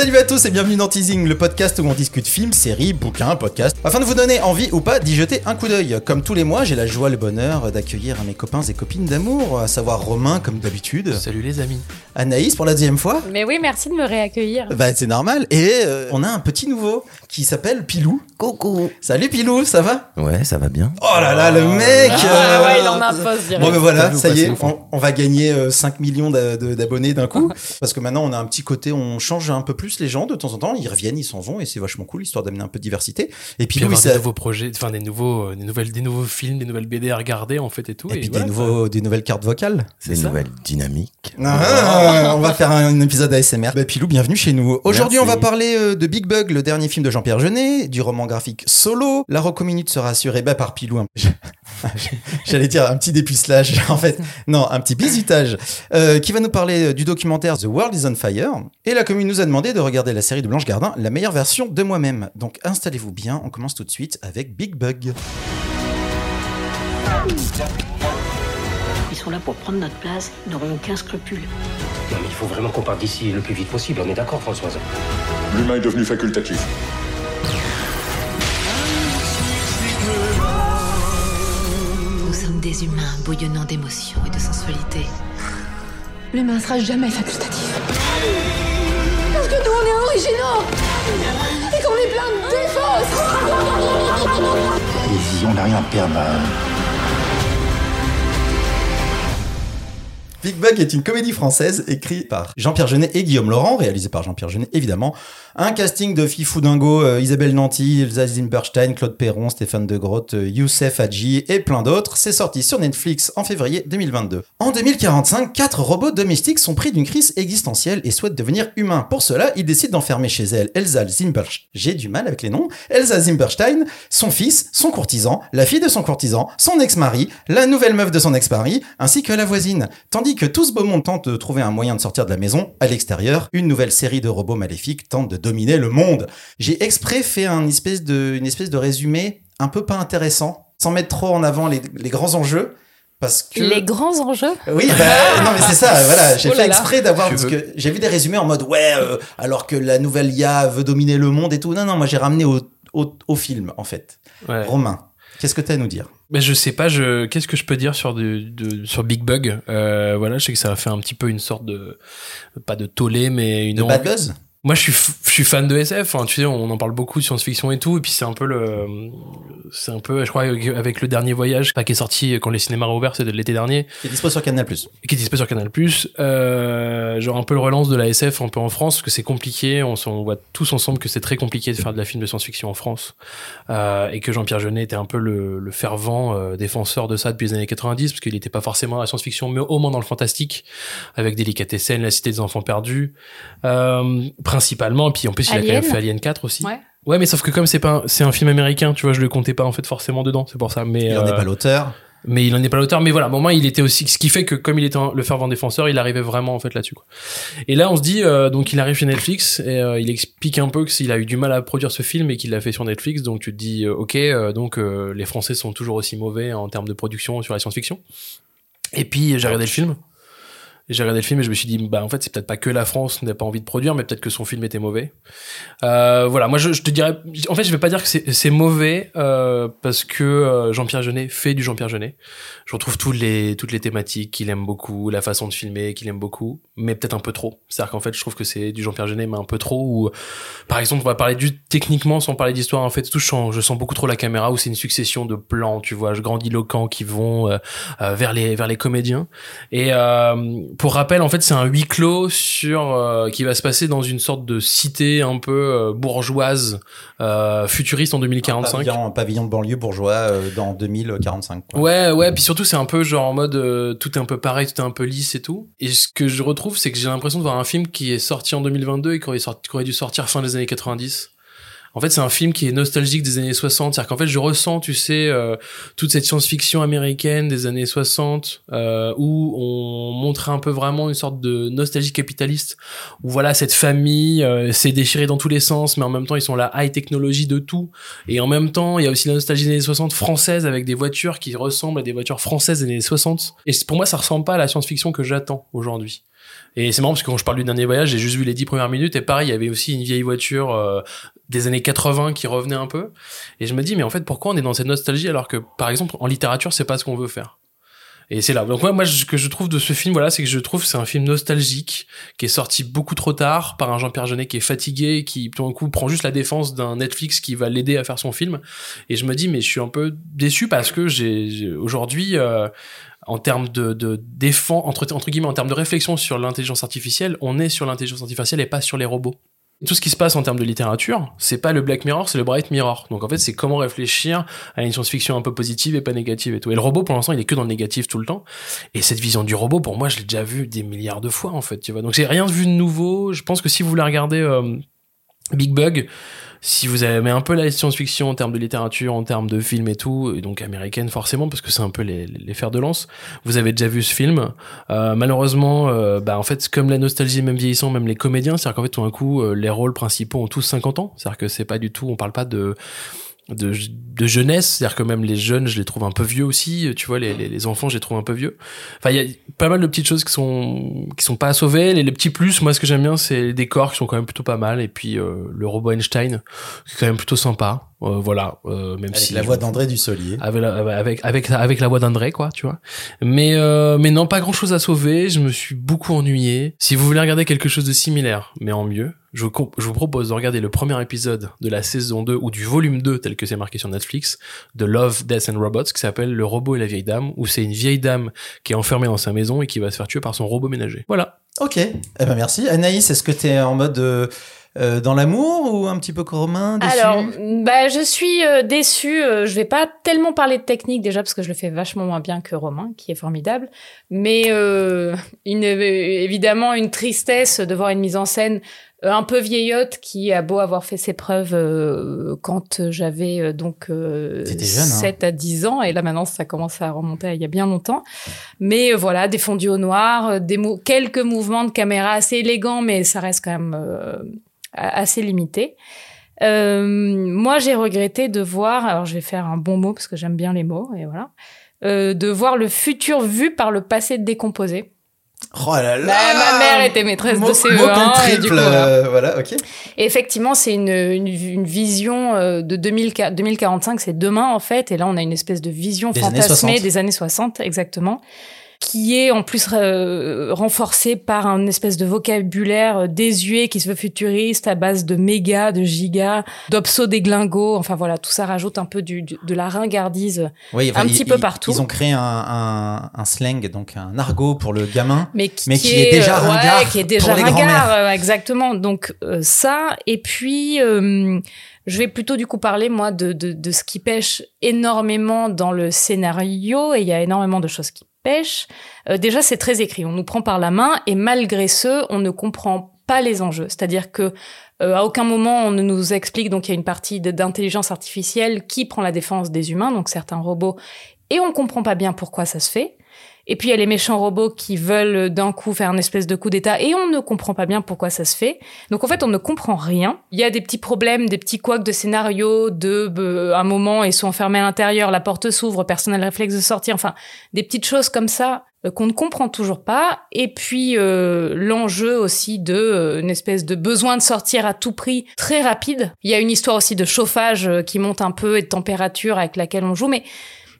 Salut à tous et bienvenue dans Teasing, le podcast où on discute films, séries, bouquins, podcasts, afin de vous donner envie ou pas d'y jeter un coup d'œil. Comme tous les mois, j'ai la joie, le bonheur d'accueillir mes copains et copines d'amour, à savoir Romain comme d'habitude, Salut les amis. Anaïs pour la deuxième fois. Mais oui, merci de me réaccueillir. Bah c'est normal. Et euh, on a un petit nouveau qui s'appelle Pilou. Coucou. Salut Pilou, ça va? Ouais, ça va bien. Oh là là, le mec Ah euh, ouais, il en impose direct. Bon ben voilà, ça y est, on, on va gagner euh, 5 millions d'a- de- d'abonnés d'un coup. Parce que maintenant on a un petit côté, on change un peu plus les gens de temps en temps, ils reviennent, ils s'en vont et c'est vachement cool, histoire d'amener un peu de diversité. Et puis Puis Pilou, il des nouveaux projets, enfin des nouveaux, euh, des nouvelles, des nouveaux films, des nouvelles BD à regarder en fait et tout. et puis voilà, des, nouveaux, des nouvelles cartes vocales. C'est Des ça. nouvelles dynamiques. Ah, on va faire un, un épisode ASMR. Bah, Pilou, bienvenue chez nous. Aujourd'hui, on va parler euh, de Big Bug, le dernier film de Jean-Pierre Jeunet, du roman graphique Solo. La reco minute sera assurée bah, par Pilou. J'allais dire un petit dépucelage, en fait. Non, un petit bisutage. Euh, qui va nous parler euh, du documentaire The World is on Fire. Et la commune nous a demandé de regarder la série de Blanche Gardin, la meilleure version de moi-même. Donc installez-vous bien, on commence tout de suite avec Big Bug. Ils sont là pour prendre notre place, ils n'auront aucun scrupule. Non mais il faut vraiment qu'on parte d'ici le plus vite possible, on est d'accord Françoise L'humain est devenu facultatif. Des humains bouillonnant d'émotions et de sensualité. L'humain sera jamais facultatif. Parce que nous, on est originaux Et qu'on est plein de défauts on n'a rien à perdre. Big Bug est une comédie française écrite par Jean-Pierre Jeunet et Guillaume Laurent, réalisée par Jean-Pierre Jeunet évidemment. Un casting de Fifou Dingo, euh, Isabelle Nanty, Elsa Zimberstein, Claude Perron, Stéphane De Grotte, euh, Youssef Hadji et plein d'autres. C'est sorti sur Netflix en février 2022. En 2045, quatre robots domestiques sont pris d'une crise existentielle et souhaitent devenir humains. Pour cela, ils décident d'enfermer chez elles Elsa Zimberstein, j'ai du mal avec les noms, Elsa Zimberstein, son fils, son courtisan, la fille de son courtisan, son ex-mari, la nouvelle meuf de son ex-mari, ainsi que la voisine. Tandis que tout ce beau monde tente de trouver un moyen de sortir de la maison, à l'extérieur, une nouvelle série de robots maléfiques tente de dominer le monde. J'ai exprès fait un espèce de, une espèce de résumé un peu pas intéressant, sans mettre trop en avant les, les grands enjeux. Parce que... Les grands enjeux? Oui, bah, non mais c'est ça, voilà, j'ai Oh fait exprès d'avoir Tu parce veux- que j'ai vu des résumés en mode ouais, euh, alors que la nouvelle IA veut dominer le monde et tout. Non non, moi j'ai ramené au, au, au film en fait. Ouais. Romain, qu'est-ce que tu as à nous dire? Mais je sais pas, je qu'est-ce que je peux dire sur de, de- sur Big Bug? Euh, voilà, je sais que ça a fait un petit peu une sorte de pas de tollé, mais une De Bad Buzz? Moi, je suis, je suis fan de SF. Enfin, tu sais, on en parle beaucoup de science-fiction et tout. Et puis, c'est un peu le, c'est un peu, je crois, avec- le dernier voyage, qui est sorti quand les cinémas rouverts, c'était de l'été dernier, qui est dispo sur Canal+. qui est dispo sur Canal+. Euh, genre un peu le relance de la SF un peu en France, parce que c'est compliqué. On, voit tous ensemble que c'est très compliqué de faire de la film de science-fiction en France. Euh, et que Jean-Pierre Jeunet était un peu le, le fervent euh, défenseur de ça depuis les années 90, parce qu'il n'était pas forcément dans la science-fiction, mais au moins dans le fantastique, avec Délicatessen, La Cité des Enfants Perdus, euh, principalement. Et puis en plus, il a quand même Alien. fait Alien 4 aussi. Ouais. Ouais, mais sauf que comme c'est pas, un- c'est un film américain, tu vois, je le comptais pas en fait forcément dedans, c'est pour ça. Mais Il en est euh, pas l'auteur. mais il en est pas l'auteur. Mais voilà, au moment il était aussi, ce qui fait que comme il était un- le fervent défenseur, il arrivait vraiment en fait là-dessus. Quoi. Et là, on se dit, euh, donc il arrive chez Netflix et euh, il explique un peu que s'il a eu du mal à produire ce film et qu'il l'a fait sur Netflix, donc tu te dis, euh, ok, euh, donc euh, les Français sont toujours aussi mauvais en termes de production sur la science-fiction. Et puis j'ai regardé le film. J'ai regardé le film et je me suis dit, bah en fait c'est peut-être pas que la France n'a pas envie de produire, mais peut-être que son film était mauvais. Euh, voilà, moi je, je te dirais, en fait je vais pas dire que c'est mauvais euh, parce que euh, Jean-Pierre Jeunet fait du Jean-Pierre Jeunet. Je retrouve tous les toutes les thématiques qu'il aime beaucoup, la façon de filmer qu'il aime beaucoup, mais peut-être un peu trop. C'est-à-dire qu'en fait je trouve que c'est du Jean-Pierre Jeunet mais un peu trop. Ou par exemple on va parler du techniquement sans parler d'histoire. En fait tout je sens, je sens beaucoup trop la caméra où c'est une succession de plans, tu vois, grandiloquents qui vont euh, euh, vers les vers les comédiens. Et pour rappel, en fait, c'est un huis clos sur euh, qui va se passer dans une sorte de cité un peu euh, bourgeoise, euh, futuriste en 2045. Pavillon, un pavillon de banlieue bourgeois euh, dans 2045. quoi. Ouais, ouais, puis surtout c'est un peu genre en mode euh, tout est un peu pareil, tout est un peu lisse et tout. Et ce que je retrouve, c'est que j'ai l'impression de voir un film qui est sorti en 2022 et qui aurait, sorti- qui aurait dû sortir fin des années 90. En fait, c'est un film qui est nostalgique des années 60. C'est-à-dire qu'en fait, je ressens, tu sais, euh, toute cette science-fiction américaine des années 60, euh, où on montrait un peu vraiment une sorte de nostalgie capitaliste, où voilà, cette famille euh, s'est déchirée dans tous les sens, mais en même temps, ils sont la high technologie de tout. Et en même temps, il y a aussi la nostalgie des années 60 française avec des voitures qui ressemblent à des voitures françaises des années 60. Et pour moi, ça ressemble pas à la science-fiction que j'attends aujourd'hui. Et c'est marrant parce que quand je parle du dernier voyage, j'ai juste vu les dix premières minutes et pareil, il y avait aussi une vieille voiture euh, des années 80 qui revenait un peu. Et je me dis, mais en fait, pourquoi on est dans cette nostalgie alors que, par exemple, en littérature, c'est pas ce qu'on veut faire? Et c'est là. Donc moi, moi, ce que je trouve de ce film, voilà, c'est que je trouve c'est un film nostalgique qui est sorti beaucoup trop tard par un Jean-Pierre Jeunet qui est fatigué, qui tout d'un coup prend juste la défense d'un Netflix qui va l'aider à faire son film. Et je me dis, mais je suis un peu déçu parce que j'ai- aujourd'hui, euh, en termes de, de entre guillemets, en termes de réflexion sur l'intelligence artificielle, on est sur l'intelligence artificielle et pas sur les robots. Tout ce qui se passe en termes de littérature, c'est pas le Black Mirror, c'est le Bright Mirror. Donc en fait, c'est comment réfléchir à une science-fiction un peu positive et pas négative et tout. Et le robot, pour l'instant, il est que dans le négatif tout le temps. Et cette vision du robot, pour moi, je l'ai déjà vu des milliards de fois, en fait, tu vois. Donc j'ai rien vu de nouveau. Je pense que si vous voulez regarder euh, Big Bug, si vous aimez un peu la science-fiction en termes de littérature, en termes de films et tout, et donc américaine forcément, parce que c'est un peu les, les fers de lance, vous avez déjà vu ce film. Euh, malheureusement, euh, bah, en fait, comme la nostalgie, même vieillissant, même les comédiens, c'est-à-dire qu'en fait, tout d'un coup, euh, les rôles principaux ont tous 50 ans. C'est-à-dire que c'est pas du tout, on parle pas de de, de jeunesse, c'est-à-dire que même les jeunes, je les trouve un peu vieux aussi, tu vois, les, les, les enfants, je les trouve un peu vieux. Enfin, il y a pas mal de petites choses qui sont qui sont pas à sauver. Les, les petits plus, moi, ce que j'aime bien, c'est les décors qui sont quand même plutôt pas mal, et puis euh, le robot Einstein, qui est quand même plutôt sympa. Euh, voilà, euh, même Avec si la voix d'André Dussolier. Avec la, avec, avec, avec la voix d'André, quoi, tu vois. Mais, euh, mais non, pas grand chose à sauver. Je me suis beaucoup ennuyé. Si vous voulez regarder quelque chose de similaire, mais en mieux, je vous, propose de regarder le premier épisode de la saison 2 ou du volume 2, tel que c'est marqué sur Netflix, de Love, Death and Robots, qui s'appelle Le robot et la vieille dame, où c'est une vieille dame qui est enfermée dans sa maison et qui va se faire tuer par son robot ménager. Voilà. Ok, eh ben merci. Anaïs, est-ce que tu en mode euh, euh, dans l'amour ou un petit peu romain déçu Alors, bah, je suis euh, déçue. euh, je vais pas tellement parler de technique déjà parce que je le fais vachement moins bien que Romain, qui est formidable. Mais euh, une, évidemment une tristesse de voir une mise en scène un peu vieillotte qui a beau avoir fait ses preuves euh, quand j'avais euh, donc euh, T'étais jeune, hein. 7 à 10 ans et là maintenant ça commence à remonter à il y a bien longtemps. Mais voilà, des fondus au noir, des mou- quelques mouvements de caméra assez élégants mais ça reste quand même assez limité. Euh, moi, j'ai regretté de voir, alors je vais faire un bon mot parce que j'aime bien les mots, et voilà, euh, de voir le futur vu par le passé décomposé. Oh là là Bah, ma mère était maîtresse Mo- de CE1. Mot et du coup, euh, voilà, ok. Et effectivement, c'est une, une, une vision de 2000 2045, c'est demain en fait, et là on a une espèce de vision Des fantasmée 60. des années 60, exactement qui est en plus euh, renforcée par un espèce de vocabulaire euh, désuet qui se veut futuriste à base de méga, de giga, d'obso des glingos. Enfin voilà, tout ça rajoute un peu du, du- de la ringardise, Oui, Un ils- petit peu ils- partout. Ils ont créé un, un, un slang, donc un argot pour le gamin. mais qui, Mais qui est déjà euh, ouais, ringard qui est déjà pour les ringard, grands-mères. euh, exactement. Donc euh, ça, et puis euh, je vais plutôt du coup parler moi de, de, de ce qui pêche énormément dans le scénario, et il y a énormément de choses qui pêchent. Euh, déjà, c'est très écrit, on nous prend par la main, et malgré ce, on ne comprend pas les enjeux. C'est-à-dire que euh, à aucun moment on ne nous explique donc il y a une partie d'intelligence artificielle qui prend la défense des humains, donc certains robots, et on comprend pas bien pourquoi ça se fait. Et puis il y a les méchants robots qui veulent euh, d'un coup faire un espèce de coup d'état et on ne comprend pas bien pourquoi ça se fait. Donc en fait on ne comprend rien. Il y a des petits problèmes, des petits couacs de scénario, de euh, un moment ils sont enfermés à l'intérieur, la porte s'ouvre, personne n'a le réflexe de sortir. Enfin des petites choses comme ça euh, qu'on ne comprend toujours pas. Et puis euh, l'enjeu aussi de une espèce de besoin de sortir à tout prix très rapide. Il y a une histoire aussi de chauffage qui monte un peu et de température avec laquelle on joue, mais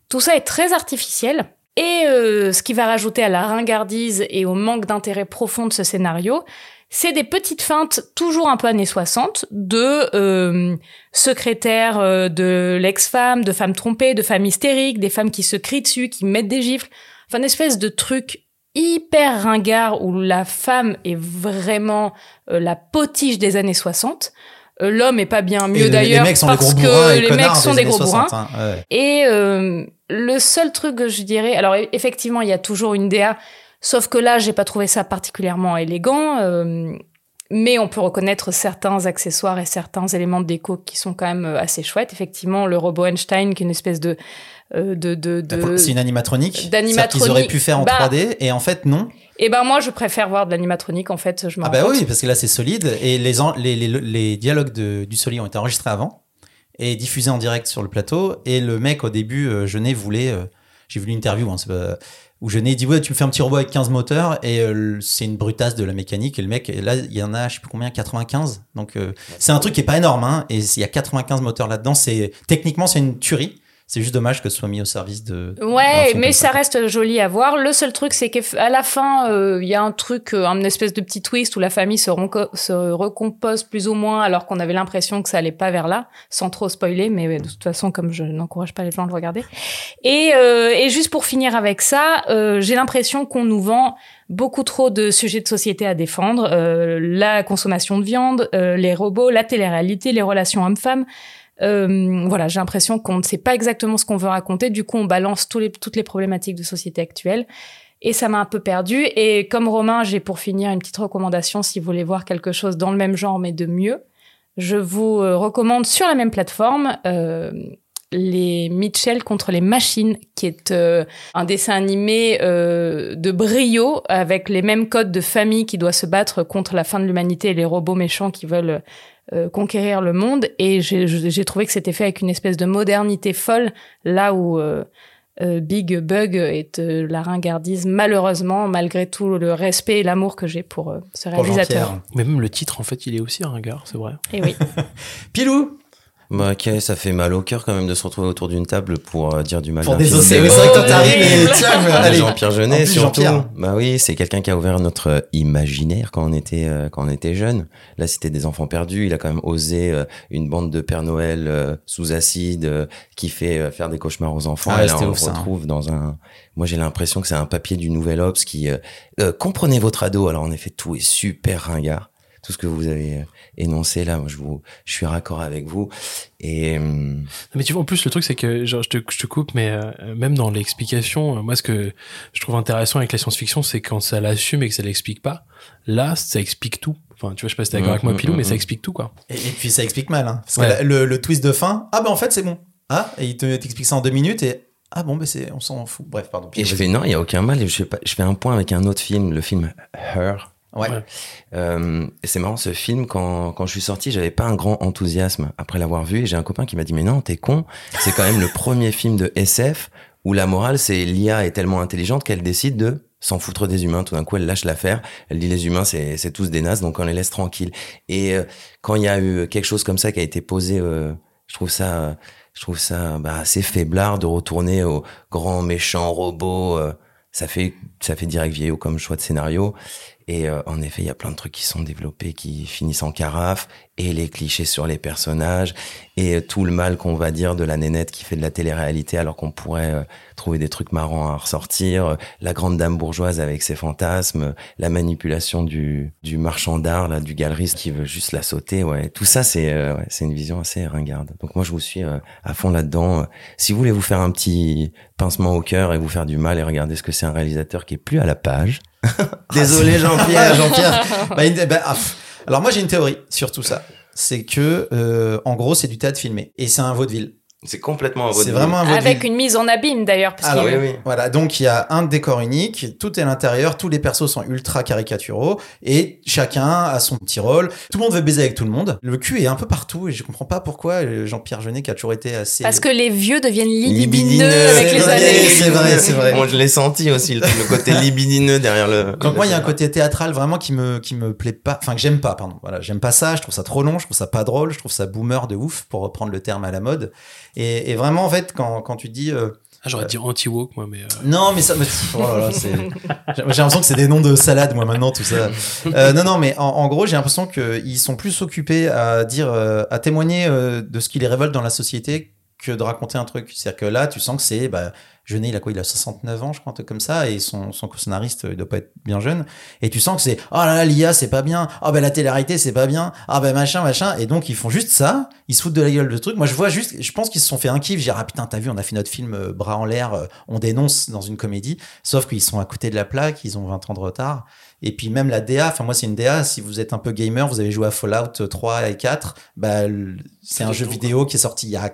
tout ça est très artificiel. Et euh, ce qui va rajouter à la ringardise et au manque d'intérêt profond de ce scénario, c'est des petites feintes toujours un peu années 60 de euh, secrétaires euh, de l'ex-femme, de femmes trompées, de femmes hystériques, des femmes qui se crient dessus, qui mettent des gifles. Enfin, une espèce de truc hyper ringard où la femme est vraiment euh, la potiche des années 60. Euh, L'homme est pas bien mieux d'ailleurs parce que les mecs sont des gros 60, bourrins. hein, ouais. Et euh, le seul truc que je dirais, alors e- effectivement, il y a toujours une DA, sauf que là, j'ai pas trouvé ça particulièrement élégant. Euh, mais on peut reconnaître certains accessoires et certains éléments de déco qui sont quand même assez chouettes. Effectivement, le robot Einstein, qui est une espèce de de de, de... C'est une animatronique. D'animatronique. qu'ils auraient pu faire en Bah, 3D et en fait non. Et ben moi, je préfère voir de l'animatronique. En fait, je Ah bah oui, parce que là c'est solide et les, en- les, les, les dialogues de, du Soli ont été enregistrés avant et diffusés en direct sur le plateau. Et le mec au début, euh, Jeunet voulait, euh, j'ai vu l'interview hein, pas- où Jeunet dit ouais tu me fais un petit robot avec 15 moteurs et euh, c'est une brutasse de la mécanique et le mec et là il y en a je sais plus combien 95 donc euh, c'est un truc qui est pas énorme hein, et il y a 95 moteurs là-dedans c'est techniquement c'est une tuerie c'est juste dommage que ce soit mis au service de Ouais, mais ça reste joli à voir. Le seul truc, c'est qu'à la fin, euh, il y a un truc, euh, un espèce de petit twist où la famille se, recompose plus ou moins, alors qu'on avait l'impression que ça allait pas vers là, sans trop spoiler. Mais ouais, de toute façon, comme je n'encourage pas les gens à le regarder. Et, euh, et juste pour finir avec ça, euh, j'ai l'impression qu'on nous vend beaucoup trop de sujets de société à défendre, euh, la consommation de viande, euh, les robots, la télé-réalité, les relations hommes-femmes. Euh, voilà, j'ai l'impression qu'on ne sait pas exactement ce qu'on veut raconter. Du coup, on balance toutes les problématiques de société actuelle. Et ça m'a un peu perdu. Et comme Romain, j'ai pour finir une petite recommandation si vous voulez voir quelque chose dans le même genre mais de mieux. Je vous euh, recommande sur la même plateforme euh, les Mitchell contre les machines, qui est un dessin animé de brio avec les mêmes codes de famille qui doit se battre contre la fin de l'humanité et les robots méchants qui veulent euh, conquérir le monde. Et j'ai trouvé que c'était fait avec une espèce de modernité folle, là où euh, euh, Big Bug est euh, la ringardise, malheureusement, malgré tout le respect et l'amour que j'ai pour euh, ce réalisateur. Mais même le titre, en fait, il est aussi un ringard, c'est vrai. Et oui. Pilou Bah, ok, ça fait mal au cœur quand même de se retrouver autour d'une table pour euh, dire du mal pour des océans c'est vrai que toi t'arrives et tiens mais allez Jean-Pierre Jeunet plus, surtout. Bah oui, c'est quelqu'un qui a ouvert notre euh, imaginaire quand on était euh, quand on était jeune. Là, c'était des enfants perdus. Il a quand même osé euh, une bande de Père Noël euh, sous acide euh, qui fait euh, faire des cauchemars aux enfants. Ah et là, on ça, hein. retrouve dans un. Moi, j'ai l'impression que c'est un papier du Nouvel Obs qui euh, euh, comprenez votre ado. Alors, en effet, tout est super ringard. Tout ce que vous avez euh, énoncé là, moi, je vous, je suis raccord avec vous. Et euh, Mais tu vois, en plus, le truc, c'est que, genre, je te, je te coupe, mais euh, même dans l'explication, euh, moi, ce que je trouve intéressant avec la science-fiction, c'est quand ça l'assume et que ça l'explique pas. Là, ça explique tout. Enfin, tu vois, je sais pas si t'es d'accord avec moi, mm, Pilou, mm, mais ça mm. explique tout, quoi. Et, et puis ça explique mal, hein. parce Ouais. que la- le, le twist de fin, ah bah en fait c'est bon. Ah, et il te t'explique ça en deux minutes et ah bon, bah c'est, on s'en fout. Bref, pardon. Et je fais non, il y a aucun mal. Et je fais pas, je fais un point avec un autre film, le film Her. Ouais. Ouais. Euh, c'est marrant, ce film, quand, quand je suis sorti, j'avais pas un grand enthousiasme après l'avoir vu. Et j'ai un copain qui m'a dit, mais non, t'es con. C'est quand même le premier film de SF où la morale, c'est l'IA est tellement intelligente qu'elle décide de s'en foutre des humains. Tout d'un coup, elle lâche l'affaire. Elle dit, les humains, c'est, c'est tous des nazes, donc on les laisse tranquilles. Et euh, quand il y a eu quelque chose comme ça qui a été posé, euh, je trouve ça, je trouve ça bah, assez faiblard de retourner au grand méchant robot. ça fait, ça fait direct vieillot comme choix de scénario. Et euh, en effet, il y a plein de trucs qui sont développés, qui finissent en carafe, et les clichés sur les personnages, et euh, tout le mal qu'on va dire de la nénette qui fait de la télé-réalité alors qu'on pourrait euh, trouver des trucs marrants à ressortir, euh, la grande dame bourgeoise avec ses fantasmes, la manipulation du, du marchand d'art, là, du galeriste qui veut juste la sauter, ouais. Tout ça, c'est ouais, c'est une vision assez ringarde. Donc moi, je vous suis à fond là-dedans. Si vous voulez vous faire un petit pincement au cœur et vous faire du mal et regarder ce que c'est un réalisateur qui est plus à la page, Désolé Jean-Pierre. Jean-Pierre. Bah, une- bah, ah, alors moi j'ai une théorie sur tout ça. C'est que euh, en gros c'est du théâtre filmé et c'est un vaudeville. C'est complètement un. C'est vraiment un vaudeville. Avec une mise en abîme d'ailleurs. Parce Alors, oui, oui. Voilà, donc il y a un décor unique, tout est à l'intérieur, tous les persos sont ultra caricaturaux et chacun a son petit rôle. Tout le monde veut baiser avec tout le monde. Le cul est un peu partout et je comprends pas pourquoi euh, Jean-Pierre Jeunet qui a toujours été assez Parce que les vieux deviennent Libidineux, libidineux avec c'est les vrai, années. c'est vrai, c'est vrai. Moi, je l'ai senti aussi, le, le côté libidineux derrière le. Donc moi il y a un côté théâtral vraiment qui me qui me plaît pas, enfin que j'aime pas pardon. Voilà, j'aime pas ça, je trouve ça trop long, je trouve ça pas drôle, je trouve ça boomer de ouf pour reprendre le terme à la mode. Et, et vraiment en fait quand quand tu dis euh, Ah, j'aurais dit anti-woke, moi, mais. euh, Non, mais ça. oh là là, c'est- J'ai j'ai l'impression que c'est des noms de salade, moi, maintenant, tout ça. Euh, non, non, mais en, en gros, j'ai l'impression qu'ils sont plus occupés à dire, euh, à témoigner euh, de ce qui les révolte dans la société que de raconter un truc. C'est-à-dire que là, tu sens que c'est, bah, Jeunet, il a quoi? Il a 69 ans, je crois, un truc comme ça, et son, son co-scénariste, il doit pas être bien jeune. Et tu sens que c'est, oh là là, l'IA, c'est pas bien. Ah ben la télé-réalité, c'est pas bien. Ah ben machin, machin. Et donc, ils font juste ça. Ils se foutent de la gueule de truc. Moi, je vois juste, je pense qu'ils se sont fait un kiff. J'ai ah putain, t'as vu, on a fait notre film euh, bras en l'air, euh, on dénonce dans une comédie. Sauf qu'ils sont à côté de la plaque, ils ont 20 ans de retard. Et puis même la DA, enfin moi c'est une DA, si vous êtes un peu gamer, vous avez joué à Fallout 3 et 4, bah, c'est un jeu vidéo qui est sorti il y a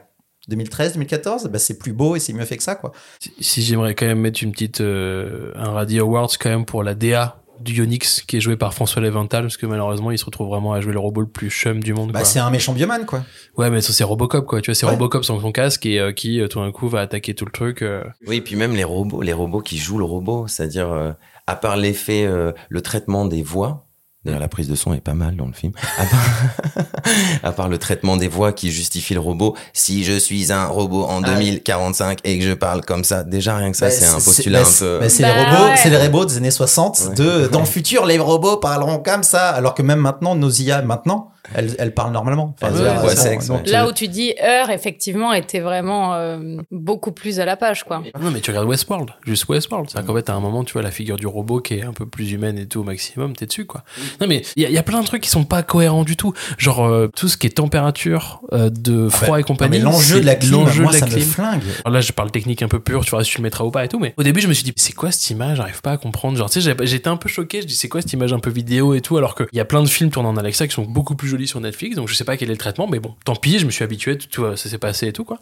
2013, 2014, bah, c'est plus beau et c'est mieux fait que ça, quoi. Si, si j'aimerais quand même mettre une petite euh, un Radio Awards quand même pour la DA du Onyx qui est joué par François Leventhal parce que malheureusement il se retrouve vraiment à jouer le robot le plus chum du monde Bah, c'est un méchant bioman, quoi. ouais mais ça c'est Robocop quoi tu vois c'est Ouais. Robocop sans son casque et euh, qui euh, tout d'un coup va attaquer tout le truc euh. Oui, puis même les robots, les robots qui jouent le robot, c'est-à-dire euh, à part l'effet, euh, le traitement des voix. D'ailleurs, la prise de son est pas mal dans le film. À part, à part le traitement des voix qui justifie le robot. Si je suis un robot en Ah. 2045 et que je parle comme ça, déjà rien que ça, Bah, c'est un postulat bah, un peu. bah, c'est Bah, les robots, ouais. c'est les robots des années 60 Ouais. de dans le futur les robots parleront comme ça alors que même maintenant nos IA maintenant elles parlent normalement. Ouais, sexe, donc, ouais. Là euh, où tu dis heure, effectivement, était vraiment euh, beaucoup plus à la page, quoi. Ah non mais tu regardes Westworld juste Westworld c'est qu'en fait à un moment tu vois la figure du robot qui est un peu plus humaine et tout au maximum t'es dessus quoi non mais il y, a- il y a plein de trucs qui sont pas cohérents du tout genre euh, tout ce qui est température euh, de froid bah, et non, compagnie mais l'enjeu de la clim, moi de la ça me clim. flingue. Alors là, je parle technique un peu pure, tu vois, si tu le mettras ou pas et tout, mais au début, je me suis dit, c'est quoi cette image? J'arrive pas à comprendre. Genre, tu sais, j'étais un peu choqué, je dis, c'est quoi cette image un peu vidéo et tout, alors qu'il y a plein de films tournés en Alexa qui sont beaucoup plus sur Netflix, donc je sais pas quel est le traitement, mais bon, tant pis, je me suis habitué, tout, tout, ça s'est passé et tout, quoi.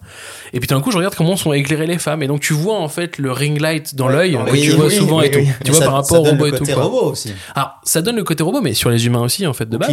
Et puis d'un coup, je regarde comment sont éclairées les femmes, et donc tu vois en fait le ring light dans Ouais, l'œil, que tu vois souvent et tout. Tu vois par rapport au robot et tout, robot aussi. Alors, ça donne le côté robot, mais sur les humains aussi, en fait, de base.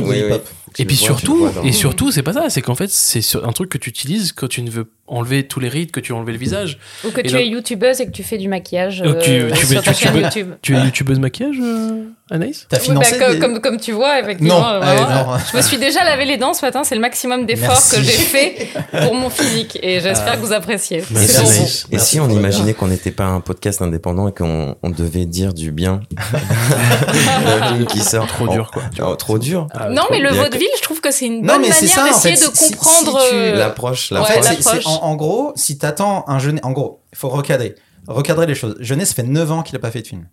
Et puis surtout, et surtout, c'est pas ça, c'est qu'en fait, c'est sur- un truc que tu utilises quand tu ne veux enlever tous les rides, que tu veux enlever le visage. Ou que Et tu donc- es youtubeuse et que tu fais du maquillage Donc, tu- euh, tu sur ta chaîne YouTube. Tu es youtubeuse maquillage, euh, Anaïs T'as Oui, financé bah, comme, des- comme, comme tu vois, effectivement. Non, euh, vraiment, non. Je me suis déjà lavé les dents ce matin, c'est le maximum d'efforts que j'ai fait pour mon physique et j'espère que vous appréciez. Et si, et si on imaginait qu'on n'était pas un podcast indépendant et qu'on on devait dire du bien qui sort Trop dur, quoi. Oh, trop dur. Ah, Non, mais le vaudeville, je trouve que c'est une Non, bonne mais c'est manière d'essayer de comprendre. L'approche, En fait, en, gros, si t'attends un jeune, en gros, il faut recadrer, recadrer les choses. Jeunet, ça fait 9 ans qu'il a pas fait de film.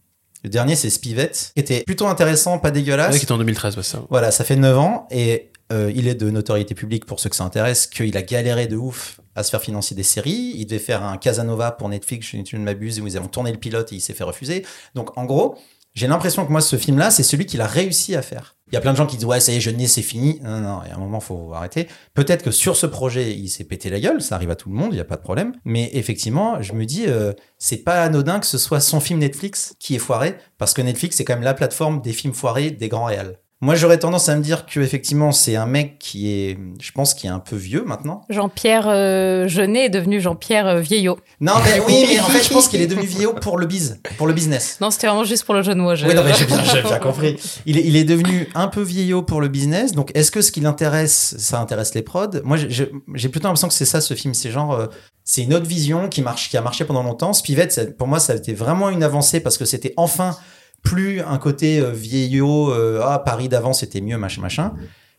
Le dernier, c'est Spivette, qui était plutôt intéressant, pas dégueulasse. Ouais, qui était en 2013, ouais, ça. Voilà, ça fait 9 ans et euh, il est de notoriété publique pour ceux que ça intéresse, qu'il a galéré de ouf à se faire financer des séries. Il devait faire un Casanova pour Netflix, je ne m'abuse, où ils ont tourné le pilote et il s'est fait refuser. Donc en gros, j'ai l'impression que moi, ce film-là, c'est celui qu'il a réussi à faire. Il y a plein de gens qui disent ouais, ça y est, je n'ai, c'est fini. Non, non, non, il y a un moment, faut arrêter. Peut-être que sur ce projet, il s'est pété la gueule, ça arrive à tout le monde, il n'y a pas de problème. Mais effectivement, je me dis, euh, c'est pas anodin que ce soit son film Netflix qui est foiré, parce que Netflix, c'est quand même la plateforme des films foirés des grands réals. Moi, j'aurais tendance à me dire que effectivement, c'est un mec qui est, je pense, qui est un peu vieux maintenant. Jean-Pierre euh, Jeunet est devenu Jean-Pierre euh, Vieillot. Non, mais oui, mais en fait, je pense qu'il est devenu vieillot pour le biz, pour le business. Non, c'était vraiment juste pour le jeu de mots. Oui, non, mais j'ai bien, compris. Il est, il est devenu un peu vieillot pour le business. Donc, est-ce que ce qui l'intéresse, ça intéresse les prods? Moi, j'ai plutôt l'impression que c'est ça, ce film. C'est genre, euh, c'est une autre vision qui marche, qui a marché pendant longtemps. Spivette, ça- pour moi, ça a été vraiment une avancée parce que c'était enfin plus un côté euh, vieillot. euh, ah, Paris d'avant, c'était mieux, machin, machin.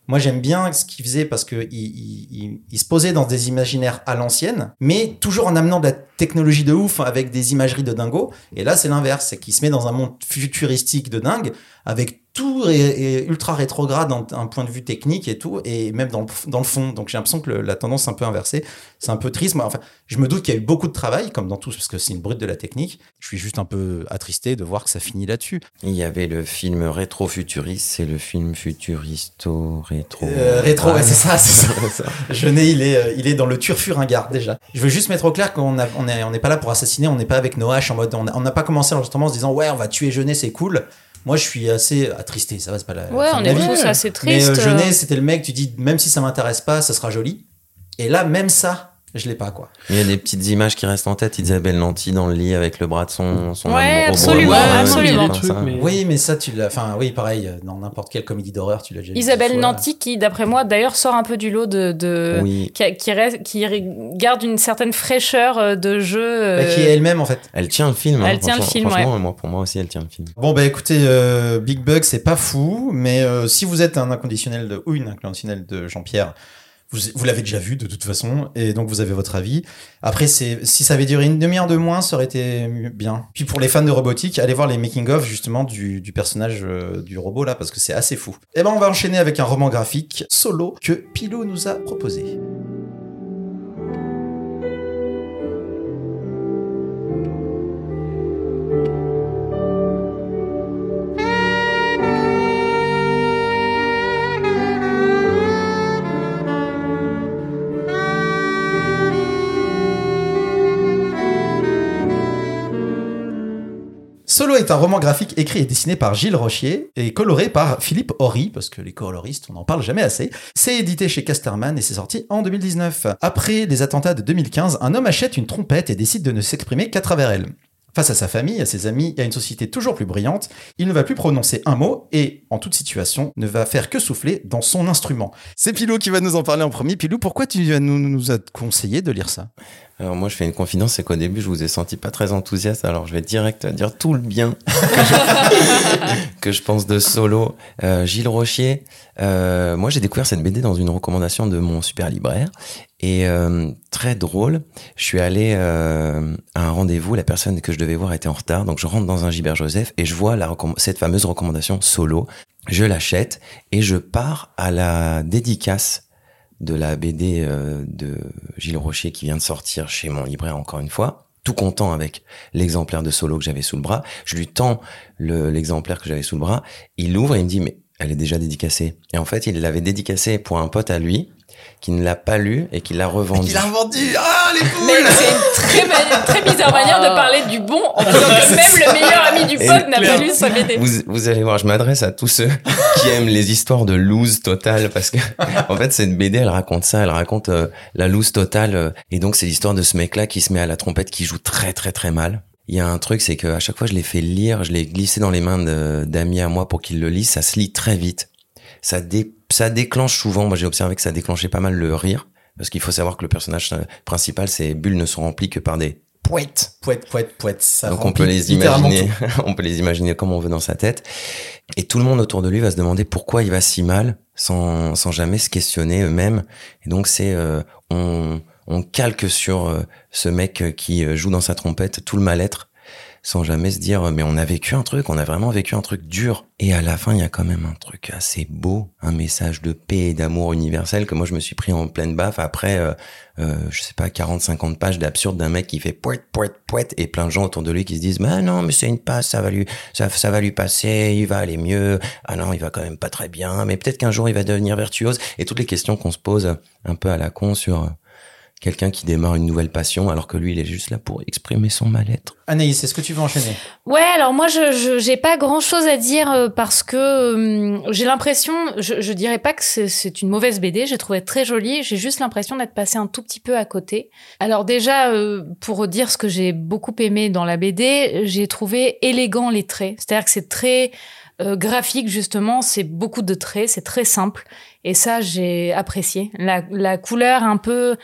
Moi, j'aime bien ce qu'il faisait parce que il, il, il- il se posait dans des imaginaires à l'ancienne, mais toujours en amenant de la technologie de ouf avec des imageries de dingo. Et là, c'est l'inverse, c'est qu'il se met dans un monde futuristique de dingue avec tout est, est ultra rétrograde d'un point de vue technique et tout, et même dans le, dans le fond. Donc j'ai l'impression que le- la tendance est un peu inversée. C'est un peu triste. Moi, enfin, je me doute qu'il y a eu beaucoup de travail, comme dans tout, parce que c'est une brute de la technique. Je suis juste un peu attristé de voir que ça finit là-dessus. Il y avait le film rétro-futuriste, c'est le film futuristo-rétro. Euh, rétro, ouais, c'est ça, c'est ça. Jeunet, il est, euh, il est dans le turfuringard déjà. Je veux juste mettre au clair qu'on a- on est, on n'est pas là pour assassiner, on n'est pas avec nos haches en mode. On on n'a pas commencé l'enregistrement en se disant ouais, on va tuer Jeunet, c'est cool. Moi, je suis assez attristé, ça va, c'est pas la. Ouais, fin on de la est vie. tous assez Mais tristes. euh, Jeunet, c'était le mec, tu dis, même si ça m'intéresse pas, ça sera joli. Et là, même ça, je l'ai pas, quoi. Il y a des petites images qui restent en tête. Isabelle Nanty dans le lit avec le bras de son, son Ouais, absolument, amoureux, absolument. Mais- Oui, mais ça, tu l'as. Enfin, oui, pareil, euh, dans n'importe quelle comédie d'horreur, tu l'as déjà vu. Isabelle fois. Nanty, qui, d'après moi, d'ailleurs, sort un peu du lot de. de... Oui, Qui, qui, reste- qui garde une certaine fraîcheur euh, de jeu. Bah, euh, qui est elle-même, en fait. elle tient le film. hein, Elle tient le franchement- film, franchement, moi, pour moi aussi, elle tient le film. Bon, bah écoutez, euh, Big Bug, c'est pas fou, mais euh, si vous êtes un inconditionnel de, ou une inconditionnelle de Jean-Pierre, Vous, l'avez déjà vu de toute façon, et donc vous avez votre avis. Après, c'est si ça avait duré une demi-heure de moins, ça aurait été bien. Puis pour les fans de robotique, allez voir les making-of justement du, personnage euh, du robot là, parce que c'est assez fou. Et ben on va enchaîner avec un roman graphique solo que Pilot nous a proposé. Solo est un roman graphique écrit et dessiné par Gilles Rochier et coloré par Philippe Horry, parce que les coloristes, on n'en parle jamais assez. C'est édité chez Casterman et c'est sorti en 2019. Après les attentats de 2015, un homme achète une trompette et décide de ne s'exprimer qu'à travers elle. Face à sa famille, à ses amis et à une société toujours plus brillante, il ne va plus prononcer un mot et, en toute situation, ne va faire que souffler dans son instrument. C'est Pilou qui va nous en parler en premier. Pilou, pourquoi tu nous, nous as conseillé de lire ça? Alors moi, je fais une confidence, c'est qu'au début, je vous ai senti pas très enthousiaste. Alors je vais direct dire tout le bien que je, pense de Solo. Euh, Gilles Rochier. Euh, moi, j'ai découvert cette BD dans une recommandation de mon super libraire. Et euh, très drôle, je suis allé euh, à un rendez-vous. La personne que je devais voir était en retard, donc je rentre dans un Gilbert Joseph et je vois la cette fameuse recommandation Solo. Je l'achète et je pars à la dédicace de la BD euh, de Gilles Rocher qui vient de sortir chez mon libraire encore une fois. Tout content avec l'exemplaire de solo que j'avais sous le bras. Je lui tends le- l'exemplaire que j'avais sous le bras. Il l'ouvre et il me dit, mais elle est déjà dédicacée. Et en fait, il l'avait dédicacée pour un pote à lui qui ne l'a pas lu et qui l'a revendu. Il a revendu Ah, les poules Mais c'est une très, très bizarre manière de parler du bon en disant que même le meilleur ami du pote n'a pas lu sa BD. Vous, vous allez voir, je m'adresse à tous ceux qui aiment les histoires de lose totale parce que en fait cette BD elle raconte ça, elle raconte euh, la lose totale euh, et donc c'est l'histoire de ce mec là qui se met à la trompette qui joue très très très mal. Il y a un truc c'est que à chaque fois je l'ai fait lire, je l'ai glissé dans les mains de- d'amis à moi pour qu'ils le lisent, ça se lit très vite. Ça dé- ça déclenche souvent, moi j'ai observé que ça déclenchait pas mal le rire parce qu'il faut savoir que le personnage principal ses bulles ne sont remplies que par des poètes Poète, poète, poète. Ça donc on peut les imaginer, on peut les imaginer comme on veut dans sa tête. Et tout le monde autour de lui va se demander pourquoi il va si mal, sans, sans jamais se questionner eux-mêmes. Et donc c'est, euh, on, on calque sur euh, ce mec qui euh, joue dans sa trompette tout le mal-être, sans jamais se dire mais on a vécu un truc, on a vraiment vécu un truc dur. Et à la fin il y a quand même un truc assez beau, un message de paix et d'amour universel que moi je me suis pris en pleine baffe après. euh, euh, je sais pas, 40-50 pages d'absurde d'un mec qui fait poète, poète, poète, et plein de gens autour de lui qui se disent, bah non, mais c'est une passe, ça va lui, ça, ça va lui passer, il va aller mieux, ah non, il va quand même pas très bien, mais peut-être qu'un jour il va devenir virtuose, et toutes les questions qu'on se pose un peu à la con sur quelqu'un qui démarre une nouvelle passion, alors que lui, il est juste là pour exprimer son mal-être. Anaïs, est-ce que tu veux enchaîner? Ouais, alors moi je j'ai pas grand chose à dire euh, parce que euh, j'ai l'impression, je, je dirais pas que c'est- c'est une mauvaise BD, j'ai trouvé très jolie, j'ai juste l'impression d'être passé un tout petit peu à côté. Alors déjà euh, pour dire ce que j'ai beaucoup aimé dans la BD, j'ai trouvé élégant les traits, c'est-à-dire que c'est très euh, graphique justement, c'est beaucoup de traits, c'est très simple et ça j'ai apprécié. La la couleur un peu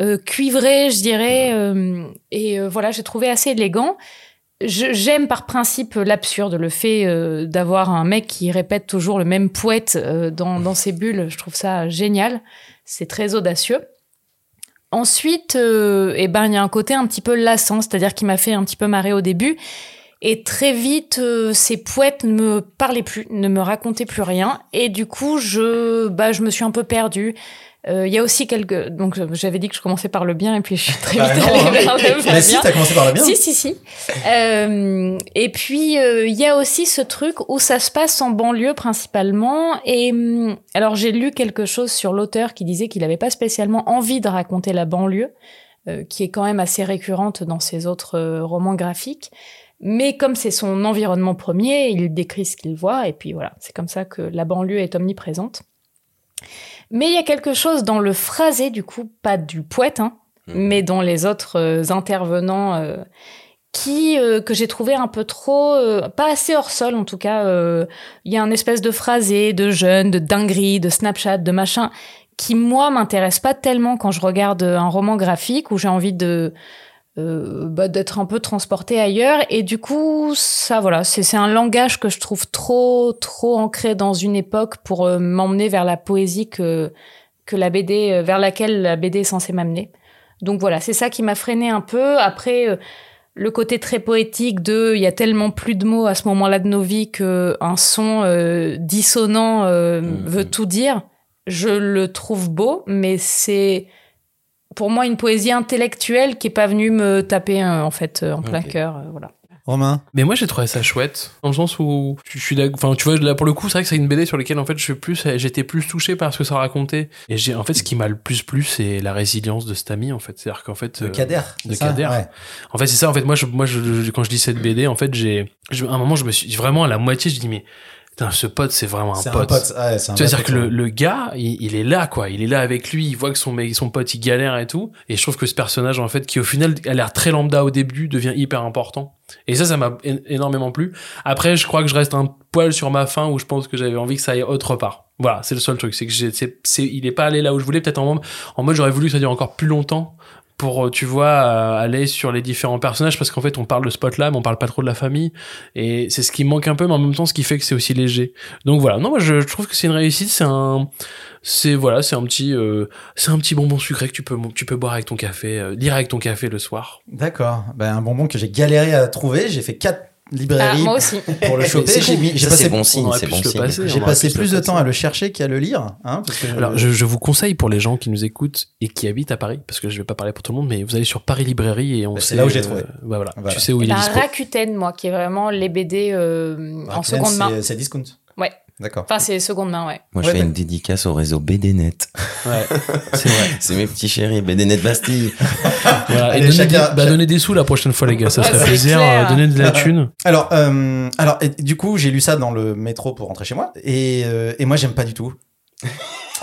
euh, cuivrée, je dirais, euh, et euh, voilà, j'ai trouvé assez élégant. J'aime par principe l'absurde, le fait euh, d'avoir un mec qui répète toujours le même poète euh, dans, dans ses bulles. Je trouve ça génial. C'est très audacieux. Ensuite, euh, eh ben, il y a un côté un petit peu lassant, c'est-à-dire qui m'a fait un petit peu marrer au début. Et très vite, ces poètes ne me parlaient plus, ne me racontaient plus rien. Et du coup, je, bah, je me suis un peu perdue. Euh, Il y a aussi quelques... Donc, euh, j'avais dit que je commençais par le bien, et puis je suis très Bah vite non, allée hein. vers le Mais si, t'as commencé par le bien. Si, si, si. Euh, et puis, euh, il y a aussi ce truc où ça se passe en banlieue principalement. Et hum, alors, j'ai lu quelque chose sur l'auteur qui disait qu'il n'avait pas spécialement envie de raconter la banlieue, euh, qui est quand même assez récurrente dans ses autres euh, romans graphiques. Mais comme c'est son environnement premier, il décrit ce qu'il voit. Et puis voilà, c'est comme ça que la banlieue est omniprésente. Mais il y a quelque chose dans le phrasé, du coup, pas du poète, hein, mais dans les autres euh, intervenants euh, qui euh, que j'ai trouvé un peu trop pas assez hors sol en tout cas il y a un espèce de phrasé de jeune de dinguerie de Snapchat de machin qui moi m'intéresse pas tellement quand je regarde un roman graphique où j'ai envie de euh, bah, d'être un peu transporté ailleurs et du coup ça voilà c'est c'est un langage que je trouve trop trop ancré dans une époque pour euh, m'emmener vers la poésie que que la BD euh, vers laquelle la BD est censée m'amener. Donc voilà, c'est ça qui m'a freiné un peu. Après, euh, le côté très poétique de il y a tellement plus de mots à ce moment-là de nos vies qu'un son euh, dissonant Mhm. veut tout dire. Je le trouve beau, mais c'est pour moi une poésie intellectuelle qui est pas venue me taper euh, en fait euh, en plein cœur. euh, voilà. Romain Mais moi j'ai trouvé ça chouette dans le sens où je suis d'accord- enfin tu vois là pour le coup c'est vrai que c'est une BD sur laquelle en fait je suis plus j'étais plus touché par ce que ça racontait et j'ai en fait ce qui m'a le plus plu c'est la résilience de cet ami en fait c'est-à-dire qu'en fait Le euh, Kader. de ça Kader. Ouais. En fait, c'est ça. En fait, moi, je, moi, je, quand je dis cette BD, en fait, j'ai, à un moment, je me suis vraiment à la moitié, je dis mais, putain, ce pote, c'est vraiment un C'est pote. un pote. Ouais, c'est un Tu vrai c'est-à-dire que le, le gars, il, il est là, quoi. Il est là avec lui. Il voit que son son pote, il galère et tout. Et je trouve que ce personnage, en fait, qui au final a l'air très lambda au début, devient hyper important. Et ça, ça m'a énormément plu. Après, je crois que je reste un poil sur ma fin où je pense que j'avais envie que ça aille autre part. Voilà, c'est le seul truc. C'est que j'ai, c'est, c'est- il est pas allé là où je voulais. Peut-être en mode, en mode, j'aurais voulu que ça dure encore plus longtemps pour, euh, tu vois, euh, aller sur les différents personnages parce qu'en fait, on parle de Spot là, mais on parle pas trop de la famille. Et c'est ce qui manque un peu, mais en même temps, ce qui fait que c'est aussi léger. Donc voilà. Non, moi, je, je trouve que c'est une réussite. C'est un, c'est voilà, c'est un petit, euh, c'est un petit bonbon sucré que tu peux, tu peux boire avec ton café, euh, lire avec ton café le soir. D'accord. Ben, un bonbon que j'ai galéré à trouver. J'ai fait quatre Ah, librairies moi aussi. pour le choper. C'est J'ai cool. mis- j'ai Ça, passé, c'est bon On signe, bon j'ai passé plus de temps à le chercher qu'à le lire. Hein, parce que Alors, je, je vous conseille pour les gens qui nous écoutent et qui habitent à Paris, parce que je vais pas parler pour tout le monde, mais vous allez sur Paris Librairie et on Bah, c'est sait, là où j'ai euh, trouvé. bah voilà, Voilà. tu sais où Et il est ben, dispo. Rakuten, moi, qui est vraiment les BD euh, en seconde main. c'est- C'est discount. D'accord. Enfin, c'est seconde main, ouais. Moi, Ouais, je fais une dédicace au réseau BDNet. Ouais, c'est vrai. C'est mes petits chéris, BDNet Bastille. Voilà. Allez, et donnez, chacun- des, bah, donnez des sous la prochaine fois, les gars, ça serait plaisir. euh, Donnez de la thune. Alors, euh, alors et du coup, j'ai lu ça dans le métro pour rentrer chez moi, et, euh, et moi, j'aime pas du tout.